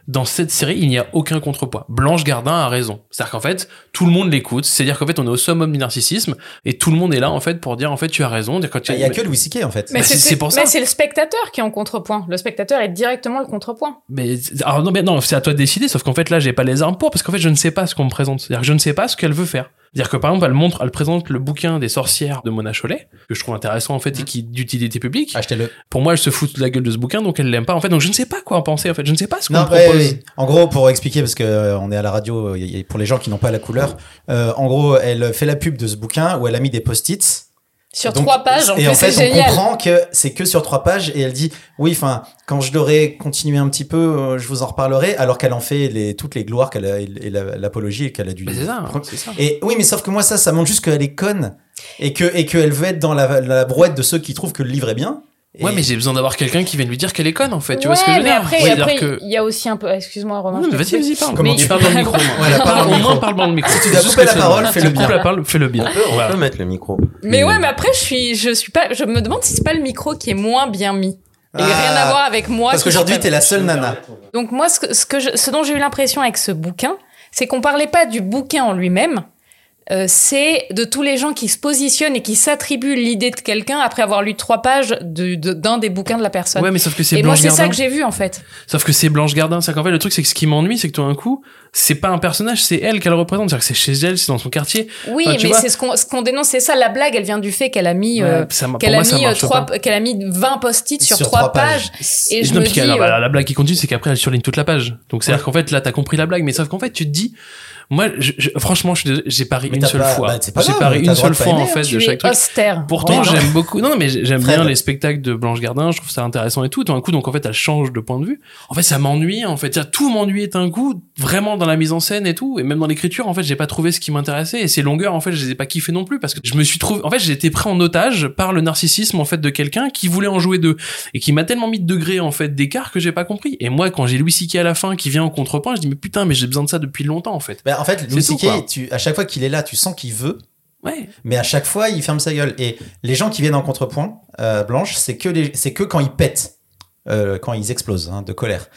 Dans cette série, il n'y a aucun contrepoids. Blanche Gardin a raison. C'est-à-dire qu'en fait, tout le monde l'écoute. C'est-à-dire qu'en fait, on est au summum du narcissisme et tout le monde est là, en fait, pour dire, en fait, tu as raison. Quand tu- Il y a que Louis C.K. en fait. Mais Bah, c'est pour ça. Mais c'est le spectateur qui est en contrepoint. Le spectateur est directement le contrepoint. Mais alors non, mais non, c'est à toi de décider. Sauf qu'en fait là, j'ai pas les armes pour parce qu'en fait, je ne sais pas ce qu'on me présente. C'est-à-dire que je ne sais pas ce qu'elle veut faire. C'est-à-dire que par exemple, elle montre, elle présente le bouquin des sorcières de Mona Chollet que je trouve intéressant en fait et qui est d'utilité publique. Achetez-le. Pour moi, elle se fout de la gueule de ce bouquin, donc elle l'aime pas en fait. Donc je ne sais pas quoi en penser en fait. Je ne sais pas ce qu'on ouais, propose. ouais. En gros, pour expliquer, parce que euh, on est à la radio, euh, pour les gens qui n'ont pas la couleur, euh, en gros, elle fait la pub de ce bouquin où elle a mis des post-its. Sur Donc, trois pages, en et plus, en fait, c'est on génial. comprend que c'est que sur trois pages et elle dit oui, enfin, quand je l'aurai continué un petit peu, euh, je vous en reparlerai, alors qu'elle en fait les, toutes les gloires qu'elle a et la- l'apologie qu'elle a dû. C'est ça, hein, c'est ça. Et oui, mais sauf que moi, ça, ça montre juste qu'elle est conne et que et qu'elle veut être dans la, la brouette de ceux qui trouvent que le livre est bien. Ouais, mais j'ai besoin d'avoir quelqu'un qui vienne lui dire qu'elle est conne en fait. Tu vois ce que je Ouais, veux dire après, que- il y a aussi un peu. Excuse-moi, Romain. Non, vas-y, vas-y, parle. Comment Mais tu parle dans le micro. Voilà, parle dans le Au moins, micro. parle dans le micro. Si tu dois couper la parole, fais. fais-le bien. la parole, fais-le bien. On peut mettre le micro. Mais ouais, mais après, je suis, je suis pas, je me demande si c'est pas le micro qui est moins bien mis. Et Ah. rien à voir avec moi. Parce qu'aujourd'hui, t'es la seule nana. Donc moi, ce, que, ce, que je- ce dont j'ai eu l'impression avec ce bouquin, c'est qu'on parlait pas du bouquin en lui-même, euh, c'est de tous les gens qui se positionnent et qui s'attribuent l'idée de quelqu'un après avoir lu trois pages de- de- d'un des bouquins de la personne. Ouais, mais sauf que c'est et moi, Blanche c'est ça Gardin. que j'ai vu en fait. Sauf que c'est Blanche Gardin. C'est qu'en fait, le truc, c'est que ce qui m'ennuie, c'est que tout d'un coup, c'est pas un personnage, c'est elle qu'elle représente. C'est-à-dire que c'est chez elle, c'est dans son quartier. Oui, Enfin, mais vois, c'est ce qu'on ce qu'on dénonce, c'est ça. La blague, elle vient du fait qu'elle a mis, Ouais, euh, m'a- qu'elle a moi, mis euh, trois, qu'elle a mis 20 post-it sur, Sur trois pages. pages. Et je non, me dis, alors, euh, la blague qui continue, c'est qu'après, elle surligne toute la page. Donc, c'est-à-dire qu'en fait, là, t'as compris la blague, mais sauf qu'en fait, tu te dis, moi, je- je- franchement, je suis désolé, j'ai pari Mais une seule pas- fois. bah, j'ai grave, pari t'as une seule fois, en fait, tu de chaque truc. austère. Pourtant, Ouais, j'aime beaucoup. Non, mais j'aime bien les spectacles de Blanche Gardin. Je trouve ça intéressant et tout. Tout d'un coup, donc en fait, elle change de point de vue. En fait, ça m'ennuie. En fait, tout m'ennuyait d'un coup, vraiment dans la mise en scène et tout, et même dans l'écriture. En fait, j'ai pas trouvé ce qui m'intéressait. Et ces longueurs, en fait, je les ai pas kiffées non plus parce que je me suis trouvé. En fait, j'ai été pris en otage par le narcissisme en fait de quelqu'un qui voulait en jouer deux et qui m'a tellement mis de degrés en fait d'écart que j'ai pas compris. Et moi, quand j'ai Louis C.K. à la fin qui vient en contrepoint, je dis mais putain, mais j'ai besoin de ça depuis longtemps en fait. Bah, en fait, Louis C.K., tu, à chaque fois qu'il est là, tu sens qu'il veut, Ouais. mais à chaque fois, il ferme sa gueule. Et les gens qui viennent en contrepoint, euh, Blanche, c'est que, les- que quand ils pètent, euh, quand ils explosent hein, de colère.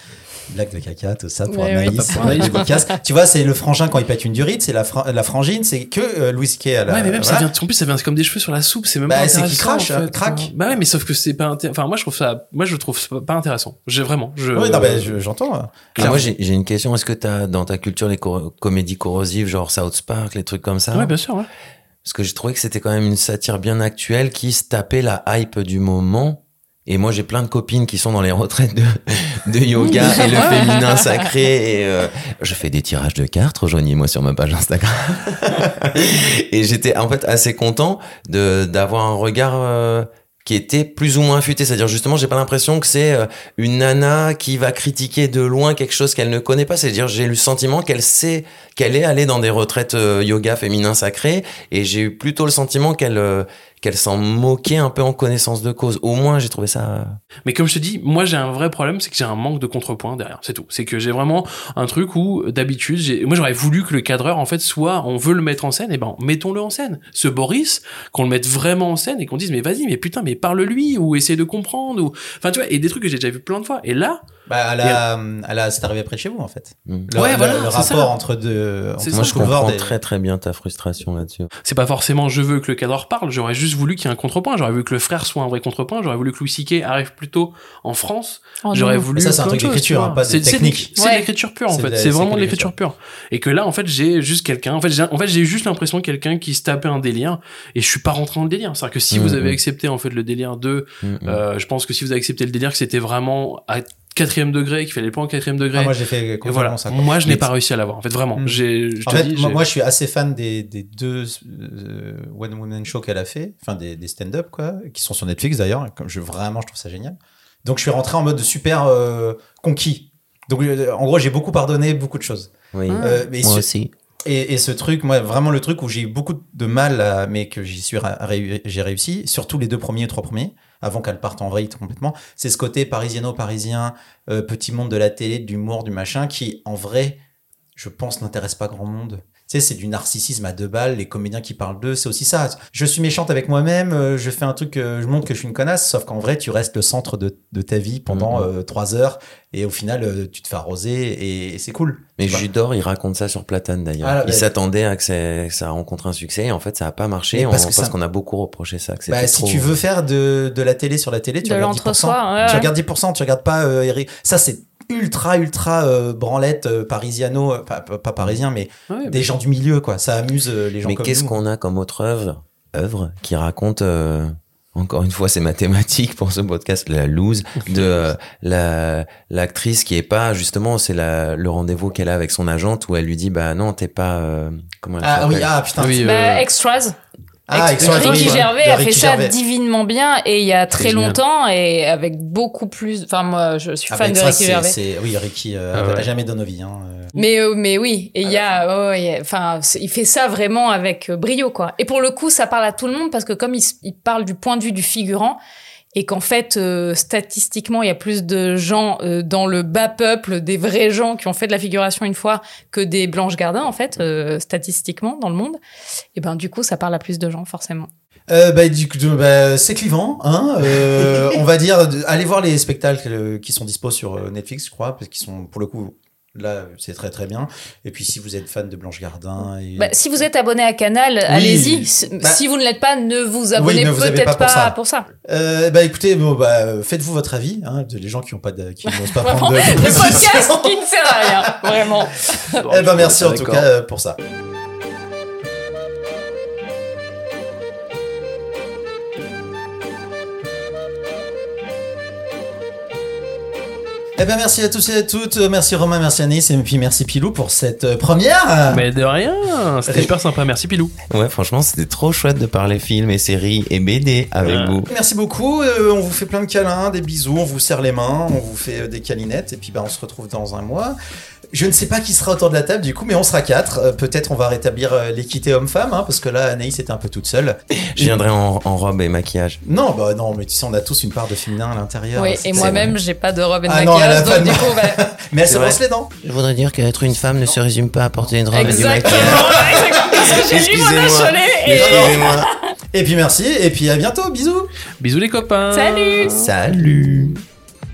Blague de caca, tout ça pour Ouais, Anaïs, ouais. pour Anaïs. Tu vois, c'est le frangin quand il pète une durite, c'est la, fra- la frangine, c'est que euh, Louis C.K. à la. ouais, mais même ça voilà. vient, en plus, ça vient comme des cheveux sur la soupe, c'est même Bah, pas c'est intéressant. qu'il crache, en fait. euh, craque. Bah ouais, mais sauf que c'est pas inté- enfin, moi, je trouve ça, moi, je trouve ça pas intéressant. J'ai vraiment, je. Oui, non, je- j'entends. euh. Ah, moi, j'ai j'ai une question. Est-ce que t'as dans ta culture les cor- comédies corrosives, genre South Park, les trucs comme ça? Ouais, bien sûr, ouais. Parce que j'ai trouvé que c'était quand même une satire bien actuelle qui se tapait la hype du moment. Et moi, j'ai plein de copines qui sont dans les retraites de, de yoga et le féminin sacré. Et euh, je fais des tirages de cartes, rejoignez-moi sur ma page Instagram. et j'étais en fait assez content de d'avoir un regard euh, qui était plus ou moins affûté. C'est-à-dire justement, j'ai pas l'impression que c'est euh, une nana qui va critiquer de loin quelque chose qu'elle ne connaît pas. C'est-à-dire, j'ai eu le sentiment qu'elle sait qu'elle est allée dans des retraites euh, yoga féminin sacré, et j'ai eu plutôt le sentiment qu'elle euh, qu'elle s'en moquait un peu en connaissance de cause. Au moins, j'ai trouvé ça. Mais comme je te dis, moi j'ai un vrai problème, c'est que j'ai un manque de contrepoint derrière, c'est tout. C'est que j'ai vraiment un truc où d'habitude, j'ai, moi j'aurais voulu que le cadreur en fait soit, on veut le mettre en scène, et ben mettons-le en scène. Ce Boris, qu'on le mette vraiment en scène et qu'on dise mais vas-y, mais putain, mais parle-lui ou essaie de comprendre ou, enfin tu vois, et des trucs que j'ai déjà vu plein de fois. Et là, Bah, elle a, elle a, c'est arrivé près de chez vous, en fait. Le, Ouais, le- voilà, le rapport ça. entre deux. C'est entre Moi, ça. je comprends et- très très bien ta frustration là-dessus. c'est pas forcément je veux que le cadreur parle, j'aurais juste voulu qu'il y ait un contrepoint, j'aurais voulu que le frère soit un vrai contrepoint, j'aurais voulu que Louis C.K. arrive plutôt en France, Oh j'aurais voulu Mais ça, c'est un truc d'écriture, tu hein, pas de technique. C'est Ouais. de l'écriture pure en fait, c'est vraiment de l'écriture pure. Et que là en fait, j'ai juste quelqu'un, en fait, j'ai en fait, j'ai juste l'impression de quelqu'un qui se tapait un délire et je suis pas rentré dans le délire. C'est-à-dire que si vous Mhm. avez accepté en fait le délire de Mhm. euh, je pense que si vous avez accepté le délire que c'était vraiment à quatrième degré, qu'il fallait pas en quatrième degré. Ah, moi, j'ai fait complètement voilà. ça. quoi. Moi, je n'ai pas réussi à l'avoir. En fait, vraiment. Mm. J'ai, je En te fait, dis, moi, je suis assez fan des, des deux euh, One Woman Show qu'elle a fait, enfin des, des stand-up quoi, qui sont sur Netflix d'ailleurs. Comme je vraiment, je trouve ça génial. Donc, je suis rentré en mode super euh, conquis. Donc, euh, en gros, j'ai beaucoup pardonné beaucoup de choses. Oui. Euh, mais Moi ce- aussi. Et, et ce truc, moi, vraiment le truc où j'ai eu beaucoup de mal, à- mais que j'y suis j'ai réussi, surtout les deux premiers et trois premiers, avant qu'elle parte en vrille complètement, c'est ce côté parisiano-parisien, euh, petit monde de la télé, de l'humour, du machin, qui en vrai, je pense, n'intéresse pas grand monde. Tu sais, c'est du narcissisme à deux balles, les comédiens qui parlent d'eux, c'est aussi ça. Je suis méchante avec moi-même, euh, je fais un truc, euh, je montre que je suis une connasse, sauf qu'en vrai, tu restes le centre de, de ta vie pendant Mhm. euh, trois heures, et au final, euh, tu te fais arroser, et, et c'est cool. Mais. Judor, il raconte ça sur Platane d'ailleurs. Ah, il bah- s'attendait à que, que ça rencontre un succès et en fait ça a pas marché parce ça- qu'on a beaucoup reproché ça. Que Bah, si trop- tu veux faire de, de la télé sur la télé, tu De regardes 10%. l'entre-soi, ouais, tu regardes 10%, tu regardes pas euh, Eric. Ça, c'est ultra, ultra euh, branlette euh, parisiano, euh, pas, pas, pas parisien, mais Ouais, des gens du milieu, quoi. Ça amuse euh, les gens Mais comme qu'est-ce qu'on a comme autre œuvre, œuvre qui raconte euh, encore une fois c'est mathématique pour ce podcast la loose de euh, la l'actrice qui est pas justement c'est la le rendez-vous qu'elle a avec son agente où elle lui dit bah non t'es pas euh, comment elle Ah oui, ah putain. Oui, Bah, euh, Extras. Ah, Ricky oui, Gervais a fait ça Gervais. divinement bien et il y a très longtemps et avec beaucoup plus. Enfin, moi, je suis Ah, fan bah, de Ricky Gervais. c'est- Oui, Ricky, euh, Ah ouais. a jamais donné vie. Hein. euh. Mais euh, mais oui, et il y a, ouais, ouais, il y a- enfin, il fait ça vraiment avec euh, brio quoi. Et pour le coup, ça parle à tout le monde parce que comme il parle du point de vue du figurant et qu'en fait euh, statistiquement il y a plus de gens euh, dans le bas peuple, des vrais gens qui ont fait de la figuration une fois que des blanches gardins en fait euh, statistiquement dans le monde. Et ben du coup, ça parle à plus de gens forcément. Euh, bah, du bah, c'est clivant, hein. Euh, on va dire, allez voir les spectacles qui sont dispo sur Netflix, je crois, parce qu'ils sont, pour le coup, là, c'est très très bien. Et puis, si vous êtes fan de Blanche Gardin, et... Bah, si vous êtes abonné à Canal, allez-y. Bah, si vous ne l'êtes pas, ne vous abonnez peut-être pas pour ça. pour ça. Euh, bah écoutez, bon, bah, faites-vous votre avis, hein, de- les gens qui ont pas de, qui n'osent pas prendre de, le podcast qui ne sert à rien, vraiment. Eh ben merci en tout cas euh, pour ça. Eh ben merci à tous et à toutes, merci Romain, merci Anis et puis merci Pilou pour cette euh, première. Mais de rien, c'était hyper sympa. Merci Pilou. Ouais, franchement, c'était trop chouette de parler films et séries et BD avec Ouais. vous. Merci beaucoup, euh, on vous fait plein de câlins, des bisous, on vous serre les mains, on vous fait euh, des câlinettes et puis bah, on se retrouve dans un mois. Je ne sais pas qui sera autour de la table du coup, mais on sera quatre. Euh, Peut-être on va rétablir euh, l'équité homme-femme, hein, parce que là Anaïs était un peu toute seule. Je viendrai en, en robe et maquillage. Non, bah non, mais tu sais, on a tous une part de féminin à l'intérieur. Oui, et moi-même, j'ai pas de robe et de Ah non, elle a maquillage, pas donc de- du coup, bah, Mais elle se vrai. brosse les dents. Je voudrais dire qu'être une femme ne se résume pas à porter une robe exactement, et du maquillage. exactement, j'ai lu mon Excusez-moi. et... Excusez-moi. Et puis merci, et puis à bientôt, bisous. Bisous les copains. Salut Salut.